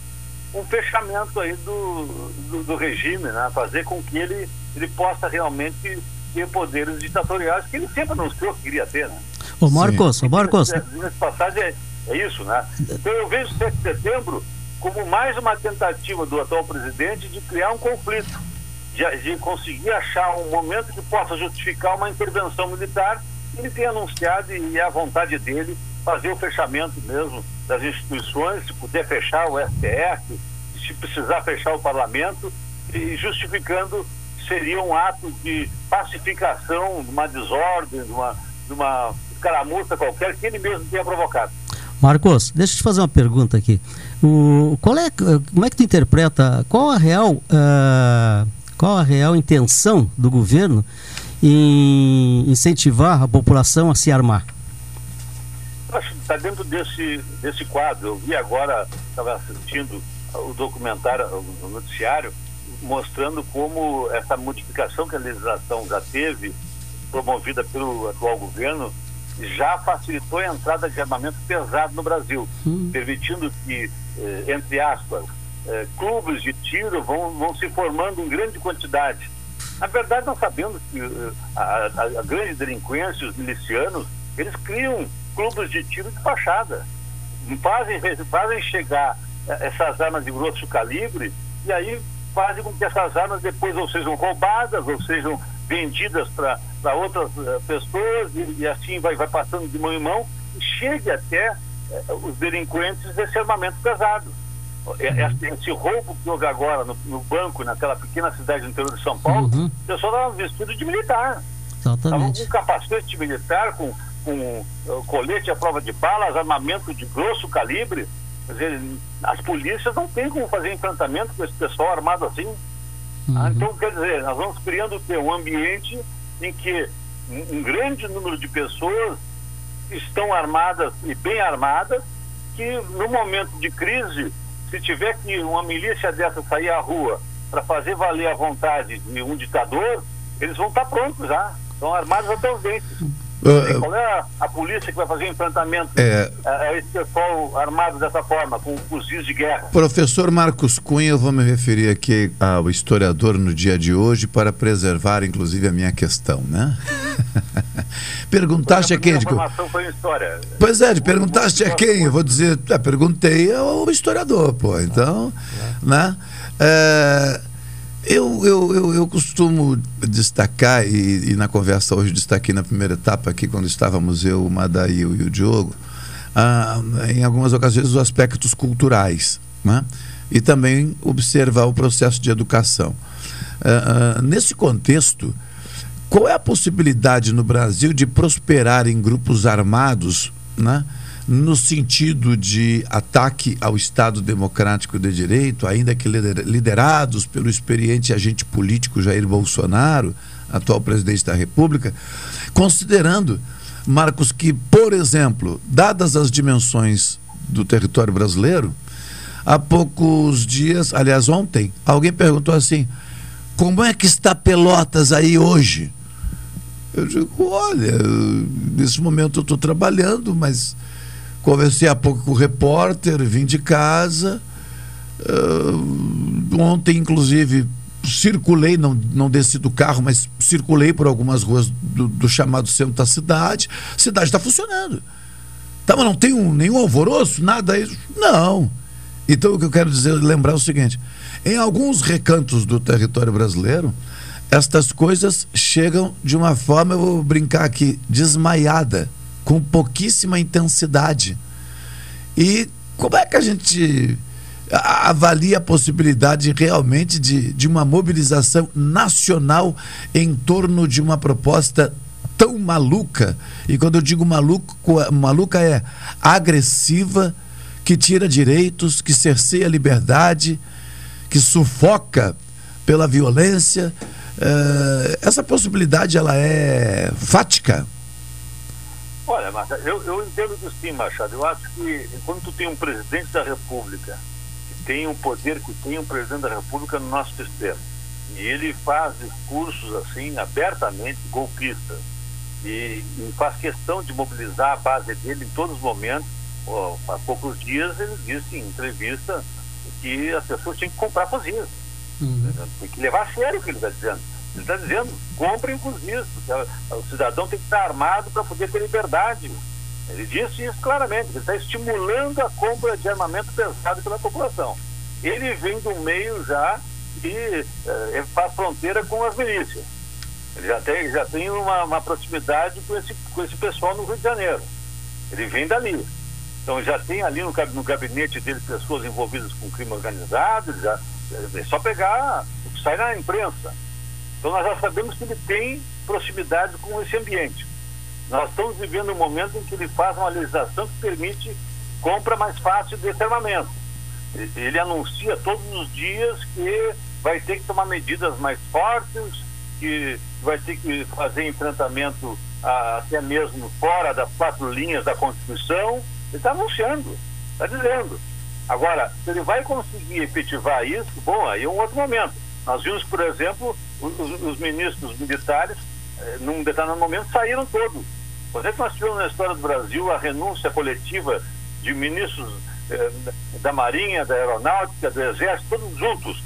um fechamento aí do, do, do, regime, né? fazer com que ele, ele possa realmente ter poderes ditatoriais que ele sempre anunciou que queria ter. Né? Ô Marcos, ô Marcos. Nesse passagem é, é isso, né? Então eu vejo 7 de setembro como mais uma tentativa do atual presidente de criar um conflito de, de conseguir achar um momento que possa justificar uma intervenção militar, ele tem anunciado e é a vontade dele fazer o fechamento mesmo das instituições, se puder fechar o STF, se precisar fechar o parlamento, e justificando seria um ato de pacificação, de uma desordem, de uma, de uma escaramuça qualquer que ele mesmo tenha provocado. Marcos, deixa eu te fazer uma pergunta aqui. O, qual é, como é que tu interpreta, qual a real, uh, qual a real intenção do governo em incentivar a população a se armar? Acho que está dentro desse, desse quadro. Eu vi agora, estava assistindo o documentário, o noticiário, mostrando como essa modificação que a legislação já teve, promovida pelo atual governo, já facilitou a entrada de armamento pesado no Brasil, hum. permitindo que, eh, entre aspas, eh, clubes de tiro vão, vão se formando em grande quantidade. Na verdade, nós sabemos que eh, a, a, a, grande delinquência, os milicianos, eles criam clubes de tiro de fachada. Fazem, fazem chegar essas armas de grosso calibre e aí fazem com que essas armas depois ou sejam roubadas ou sejam vendidas para outras uh, pessoas e, e, assim vai, vai passando de mão em mão e chegue até uh, os delinquentes desse armamento pesado. Uhum. Esse, esse, roubo que houve agora no, no, banco, naquela pequena cidade do interior de São Paulo, uhum. o pessoal estava vestido de militar. Estavam com capacete militar, com, com uh, colete à prova de balas, armamento de grosso calibre. Quer dizer, as polícias não têm como fazer enfrentamento com esse pessoal armado assim. Uhum. Ah, então, quer dizer, nós vamos criando um ambiente em que um, um grande número de pessoas estão armadas e bem armadas, que no momento de crise, se tiver que uma milícia dessa sair à rua para fazer valer a vontade de um ditador, eles vão estar prontos já, estão armados até os dentes. Uh, qual é a, a, polícia que vai fazer enfrentamento é, a, esse pessoal armado dessa forma, com fuzis de guerra? Professor Marcos Cunha, eu vou me referir aqui ao historiador no dia de hoje para preservar, inclusive, a minha questão, né? perguntaste a, quem? A foi história. Pois é, perguntaste a quem? Eu vou dizer, é, perguntei ao historiador, pô. Então, ah, né? É, eu, eu, eu, eu, costumo destacar, e, e, na conversa hoje destaquei na primeira etapa aqui, quando estávamos eu, o Madail e o Diogo, ah, em algumas ocasiões os aspectos culturais, né? e também observar o processo de educação. Ah, ah, nesse contexto, qual é a possibilidade no Brasil de prosperar em grupos armados, né? No sentido de ataque ao Estado Democrático de Direito, ainda que liderados pelo experiente agente político Jair Bolsonaro, atual presidente da República, considerando, Marcos, que, por exemplo, dadas as dimensões do território brasileiro, há poucos dias, aliás, ontem, alguém perguntou assim: como é que está Pelotas aí hoje? Eu digo, olha, nesse momento eu estou trabalhando, mas Conversei há pouco com o repórter, vim de casa. Uh, ontem, inclusive, circulei, não, não desci do carro, mas circulei por algumas ruas do, do chamado centro da cidade. A cidade está funcionando. Tá, mas não tem um, nenhum alvoroço, nada. Não. Então, o que eu quero dizer, lembrar é o seguinte: em alguns recantos do território brasileiro, estas coisas chegam de uma forma, eu vou brincar aqui, desmaiada com pouquíssima intensidade. E como é que a gente avalia a possibilidade realmente de, de uma mobilização nacional em torno de uma proposta tão maluca? E quando eu digo maluco, maluca é agressiva, que tira direitos, que cerceia liberdade, que sufoca pela violência. Uh, essa possibilidade ela é fática? Olha, Machado, eu, eu entendo que sim, Machado. Eu acho que quando tu tem um presidente da República que tem um poder que tem um presidente da República no nosso sistema, e ele faz discursos assim, abertamente golpistas, e, e faz questão de mobilizar a base dele em todos os momentos. Oh, há poucos dias ele disse em entrevista que as pessoas tinham que comprar fuzis. Uhum. Tem que levar a sério o que ele está dizendo. Ele está dizendo, comprem fuzis, o cidadão tem que estar armado para poder ter liberdade. Ele disse isso claramente, ele está estimulando a compra de armamento pesado pela população. Ele vem do meio já e eh, faz fronteira com as milícias. Ele já tem, já tem uma, uma, proximidade com esse, com esse pessoal no Rio de Janeiro. Ele vem dali. Então já tem ali no, no gabinete dele pessoas envolvidas com crime organizado, já, é só pegar o que sai na imprensa. Então nós já sabemos que ele tem proximidade com esse ambiente. Nós estamos vivendo um momento em que ele faz uma legislação que permite compra mais fácil desse armamento. Ele anuncia todos os dias que vai ter que tomar medidas mais fortes, que vai ter que fazer enfrentamento ah, até mesmo fora das quatro linhas da Constituição. Ele está anunciando, está dizendo. Agora, se ele vai conseguir efetivar isso, bom, aí é um outro momento. Nós vimos, por exemplo, os, os- os ministros militares, eh, num determinado momento, saíram todos. Quando é que nós tivemos na história do Brasil a renúncia coletiva de ministros eh, da Marinha, da Aeronáutica, do Exército, todos juntos?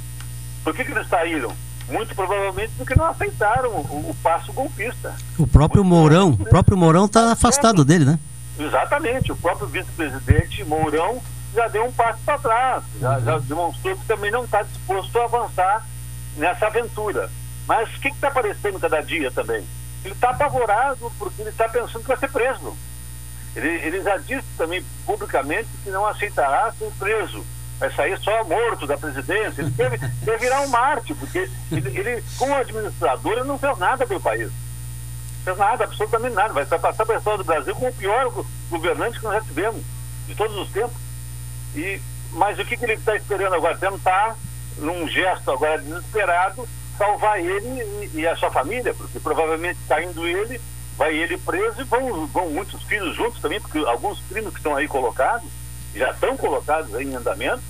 Por que, que eles saíram? Muito provavelmente porque não aceitaram o, o passo golpista. O próprio Mourão, o próprio Mourão está afastado dele, né? Exatamente, o próprio vice-presidente Mourão já deu um passo para trás, já, já demonstrou que também não está disposto a avançar nessa aventura. Mas o que está aparecendo cada dia também? Ele está apavorado porque ele está pensando que vai ser preso. Ele, ele já disse também publicamente que não aceitará ser preso. Vai sair só morto da presidência. Ele deve, deve virar um Marte, porque ele, ele, como administrador, ele não fez nada pelo país. Não fez nada, absolutamente nada. Vai passar para a história do Brasil como o pior go- governante que nós já tivemos, de todos os tempos. E, mas o que, que ele está esperando agora? Tentar, num gesto agora desesperado, salvar ele e, e a sua família, porque provavelmente está indo ele, vai ele preso e vão, vão muitos filhos juntos também, porque alguns crimes que estão aí colocados, já estão colocados aí em andamento,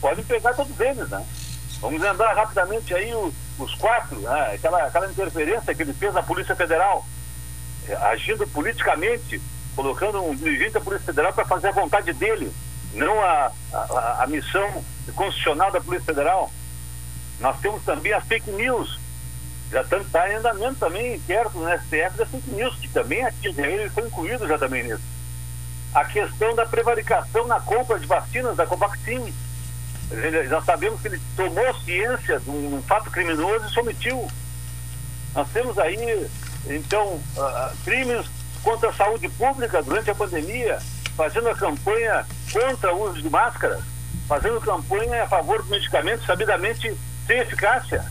podem pegar todos eles, né? Vamos lembrar rapidamente aí o- os quatro, né? aquela, aquela interferência que ele fez na Polícia Federal, eh, agindo politicamente, colocando um dirigente da Polícia Federal para fazer a vontade dele, não a, a, a missão constitucional da Polícia Federal. Nós temos também as fake news. Já está em andamento também inquérito no STF das fake news, que também atingem ele, foi incluído já também nisso. A questão da prevaricação na compra de vacinas da Covaxin. Nós sabemos que ele tomou ciência de um fato criminoso e se. Nós temos aí, então, ah, ah, crimes contra a saúde pública durante a pandemia, fazendo a campanha contra o uso de máscaras, fazendo campanha a favor do medicamento sabidamente sem eficácia.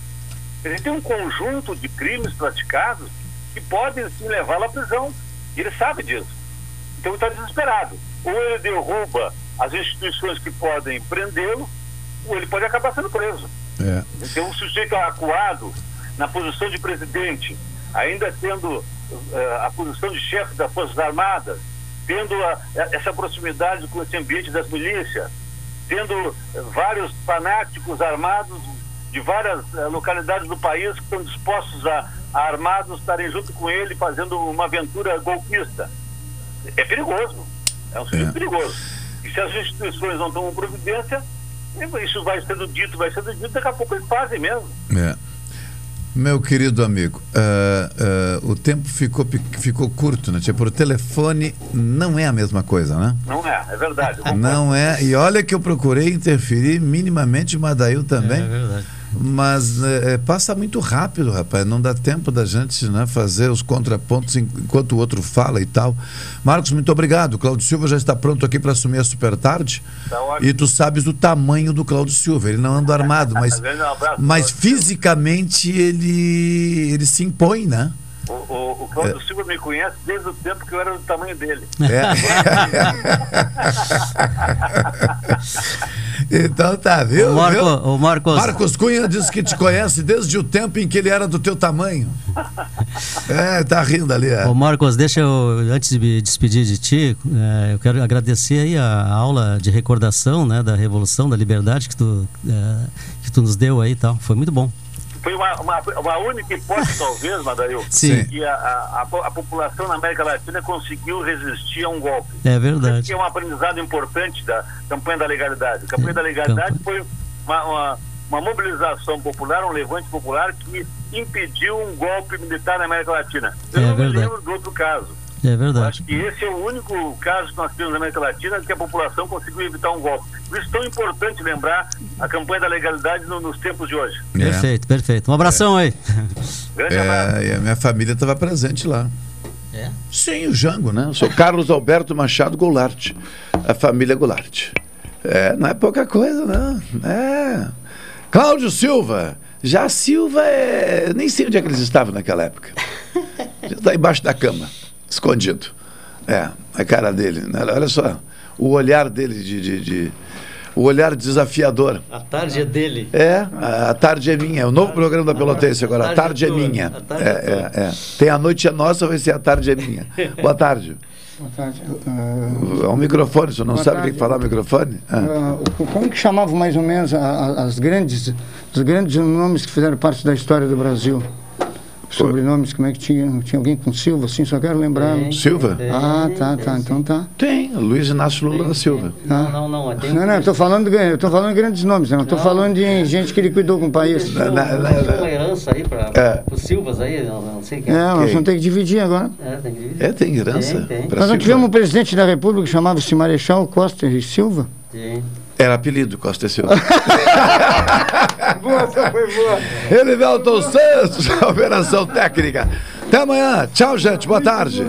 Ele tem um conjunto de crimes praticados que podem sim levá-lo à prisão. E ele sabe disso. Então ele está desesperado. Ou ele derruba as instituições que podem prendê-lo, ou ele pode acabar sendo preso. É. Então, um sujeito acuado na posição de presidente, ainda tendo eh, a posição de chefe das Forças Armadas, tendo a- essa proximidade com esse ambiente das milícias, tendo eh, vários fanáticos armados de várias eh, localidades do país que estão dispostos a, a armados estarem junto com ele fazendo uma aventura golpista. É perigoso. É um sujeito perigoso. E se as instituições não tomam providência, isso vai sendo dito, vai sendo dito, daqui a pouco eles fazem mesmo. É. Meu querido amigo, ah, ah, o tempo ficou, ficou curto, né? Tipo, por telefone não é a mesma coisa, né? Não é, é verdade. Não é. E olha que eu procurei interferir minimamente o Madail também. É verdade. Mas eh, eh, passa muito rápido, rapaz. Não dá tempo da gente né, fazer os contrapontos en- enquanto o outro fala e tal. Marcos, muito obrigado. Cláudio Silva já está pronto aqui para assumir a super tarde. Tá. E tu sabes o tamanho do Cláudio Silva. Ele não anda armado, mas, abraço, mas fisicamente ele, ele se impõe, né? O, o, o Cláudio Silva me conhece desde o tempo que eu era do tamanho dele. É. então tá, viu? Ô, Marco- viu? ô, Marcos- Marcos Cunha diz que te conhece desde o tempo em que ele era do teu tamanho. É, tá rindo ali. É. Ô Marcos, deixa eu, antes de me despedir de ti, eh, eu quero agradecer aí a aula de recordação né, da Revolução, da Liberdade que tu, eh, que tu nos deu aí e tal. Foi muito bom. Foi uma, uma, uma única hipótese, talvez, Madail, Sim. que a, a, a po- a população na América Latina conseguiu resistir a um golpe. É verdade. Que é um aprendizado importante da campanha da legalidade. A campanha da legalidade foi uma, uma, uma mobilização popular, um levante popular que impediu um golpe militar na América Latina. Eu É não me verdade. lembro do outro caso. É verdade. Acho que esse é o único caso que nós temos na América Latina que a população conseguiu evitar um golpe. Por isso é tão importante lembrar a campanha da legalidade no- nos tempos de hoje. Perfeito, perfeito. Um abração aí. Grande abraço. É, e a minha família estava presente lá. É? Sim, o Jango, né? Eu sou Carlos Alberto Machado Goulart, a família Goulart. É, não é pouca coisa, não. É. Cláudio Silva. Já Silva é. eu Nem sei onde é que eles estavam naquela época. Já está embaixo da cama, escondido. É, a cara dele. né? Olha só, o olhar dele de. de- de- o olhar desafiador. A tarde é dele. É, a, a tarde é minha. É o novo programa da Pelotense agora. A tarde é tua, minha. a tarde É, é tua. é, é. Tem a noite é nossa, vai ser a tarde é minha. Boa tarde. Boa tarde. Ah, É um microfone, você não Boa sabe o tarde. que falar microfone? Ah. ah, o- como que chamavam mais ou menos a- a- as grandes, os grandes nomes que fizeram parte da história do Brasil? Sobrenomes, como é que tinha? Tinha alguém com Silva, assim, só quero lembrar. Tem, Silva? tem, Ah, tá, tá, então tá. Tem, Luiz Inácio Lula da Silva. Tá. Não, não, tem um Não, não, eu tô falando, de- eu tô falando de grandes nomes, né? eu não tô falando de gente que ele cuidou com o país. Deixou uma herança aí para É. os Silvas aí, não, não sei quem. É, nós vamos ter que dividir agora. É, tem que dividir. É, tem herança? Tem, tem. Nós não tivemos um presidente da República que chamava-se Marechal Costa e Silva? Tem. Era apelido Costa e Silva. boa, essa foi boa. Elivelton Santos, operação técnica. Até amanhã. Tchau, gente. Boa tarde.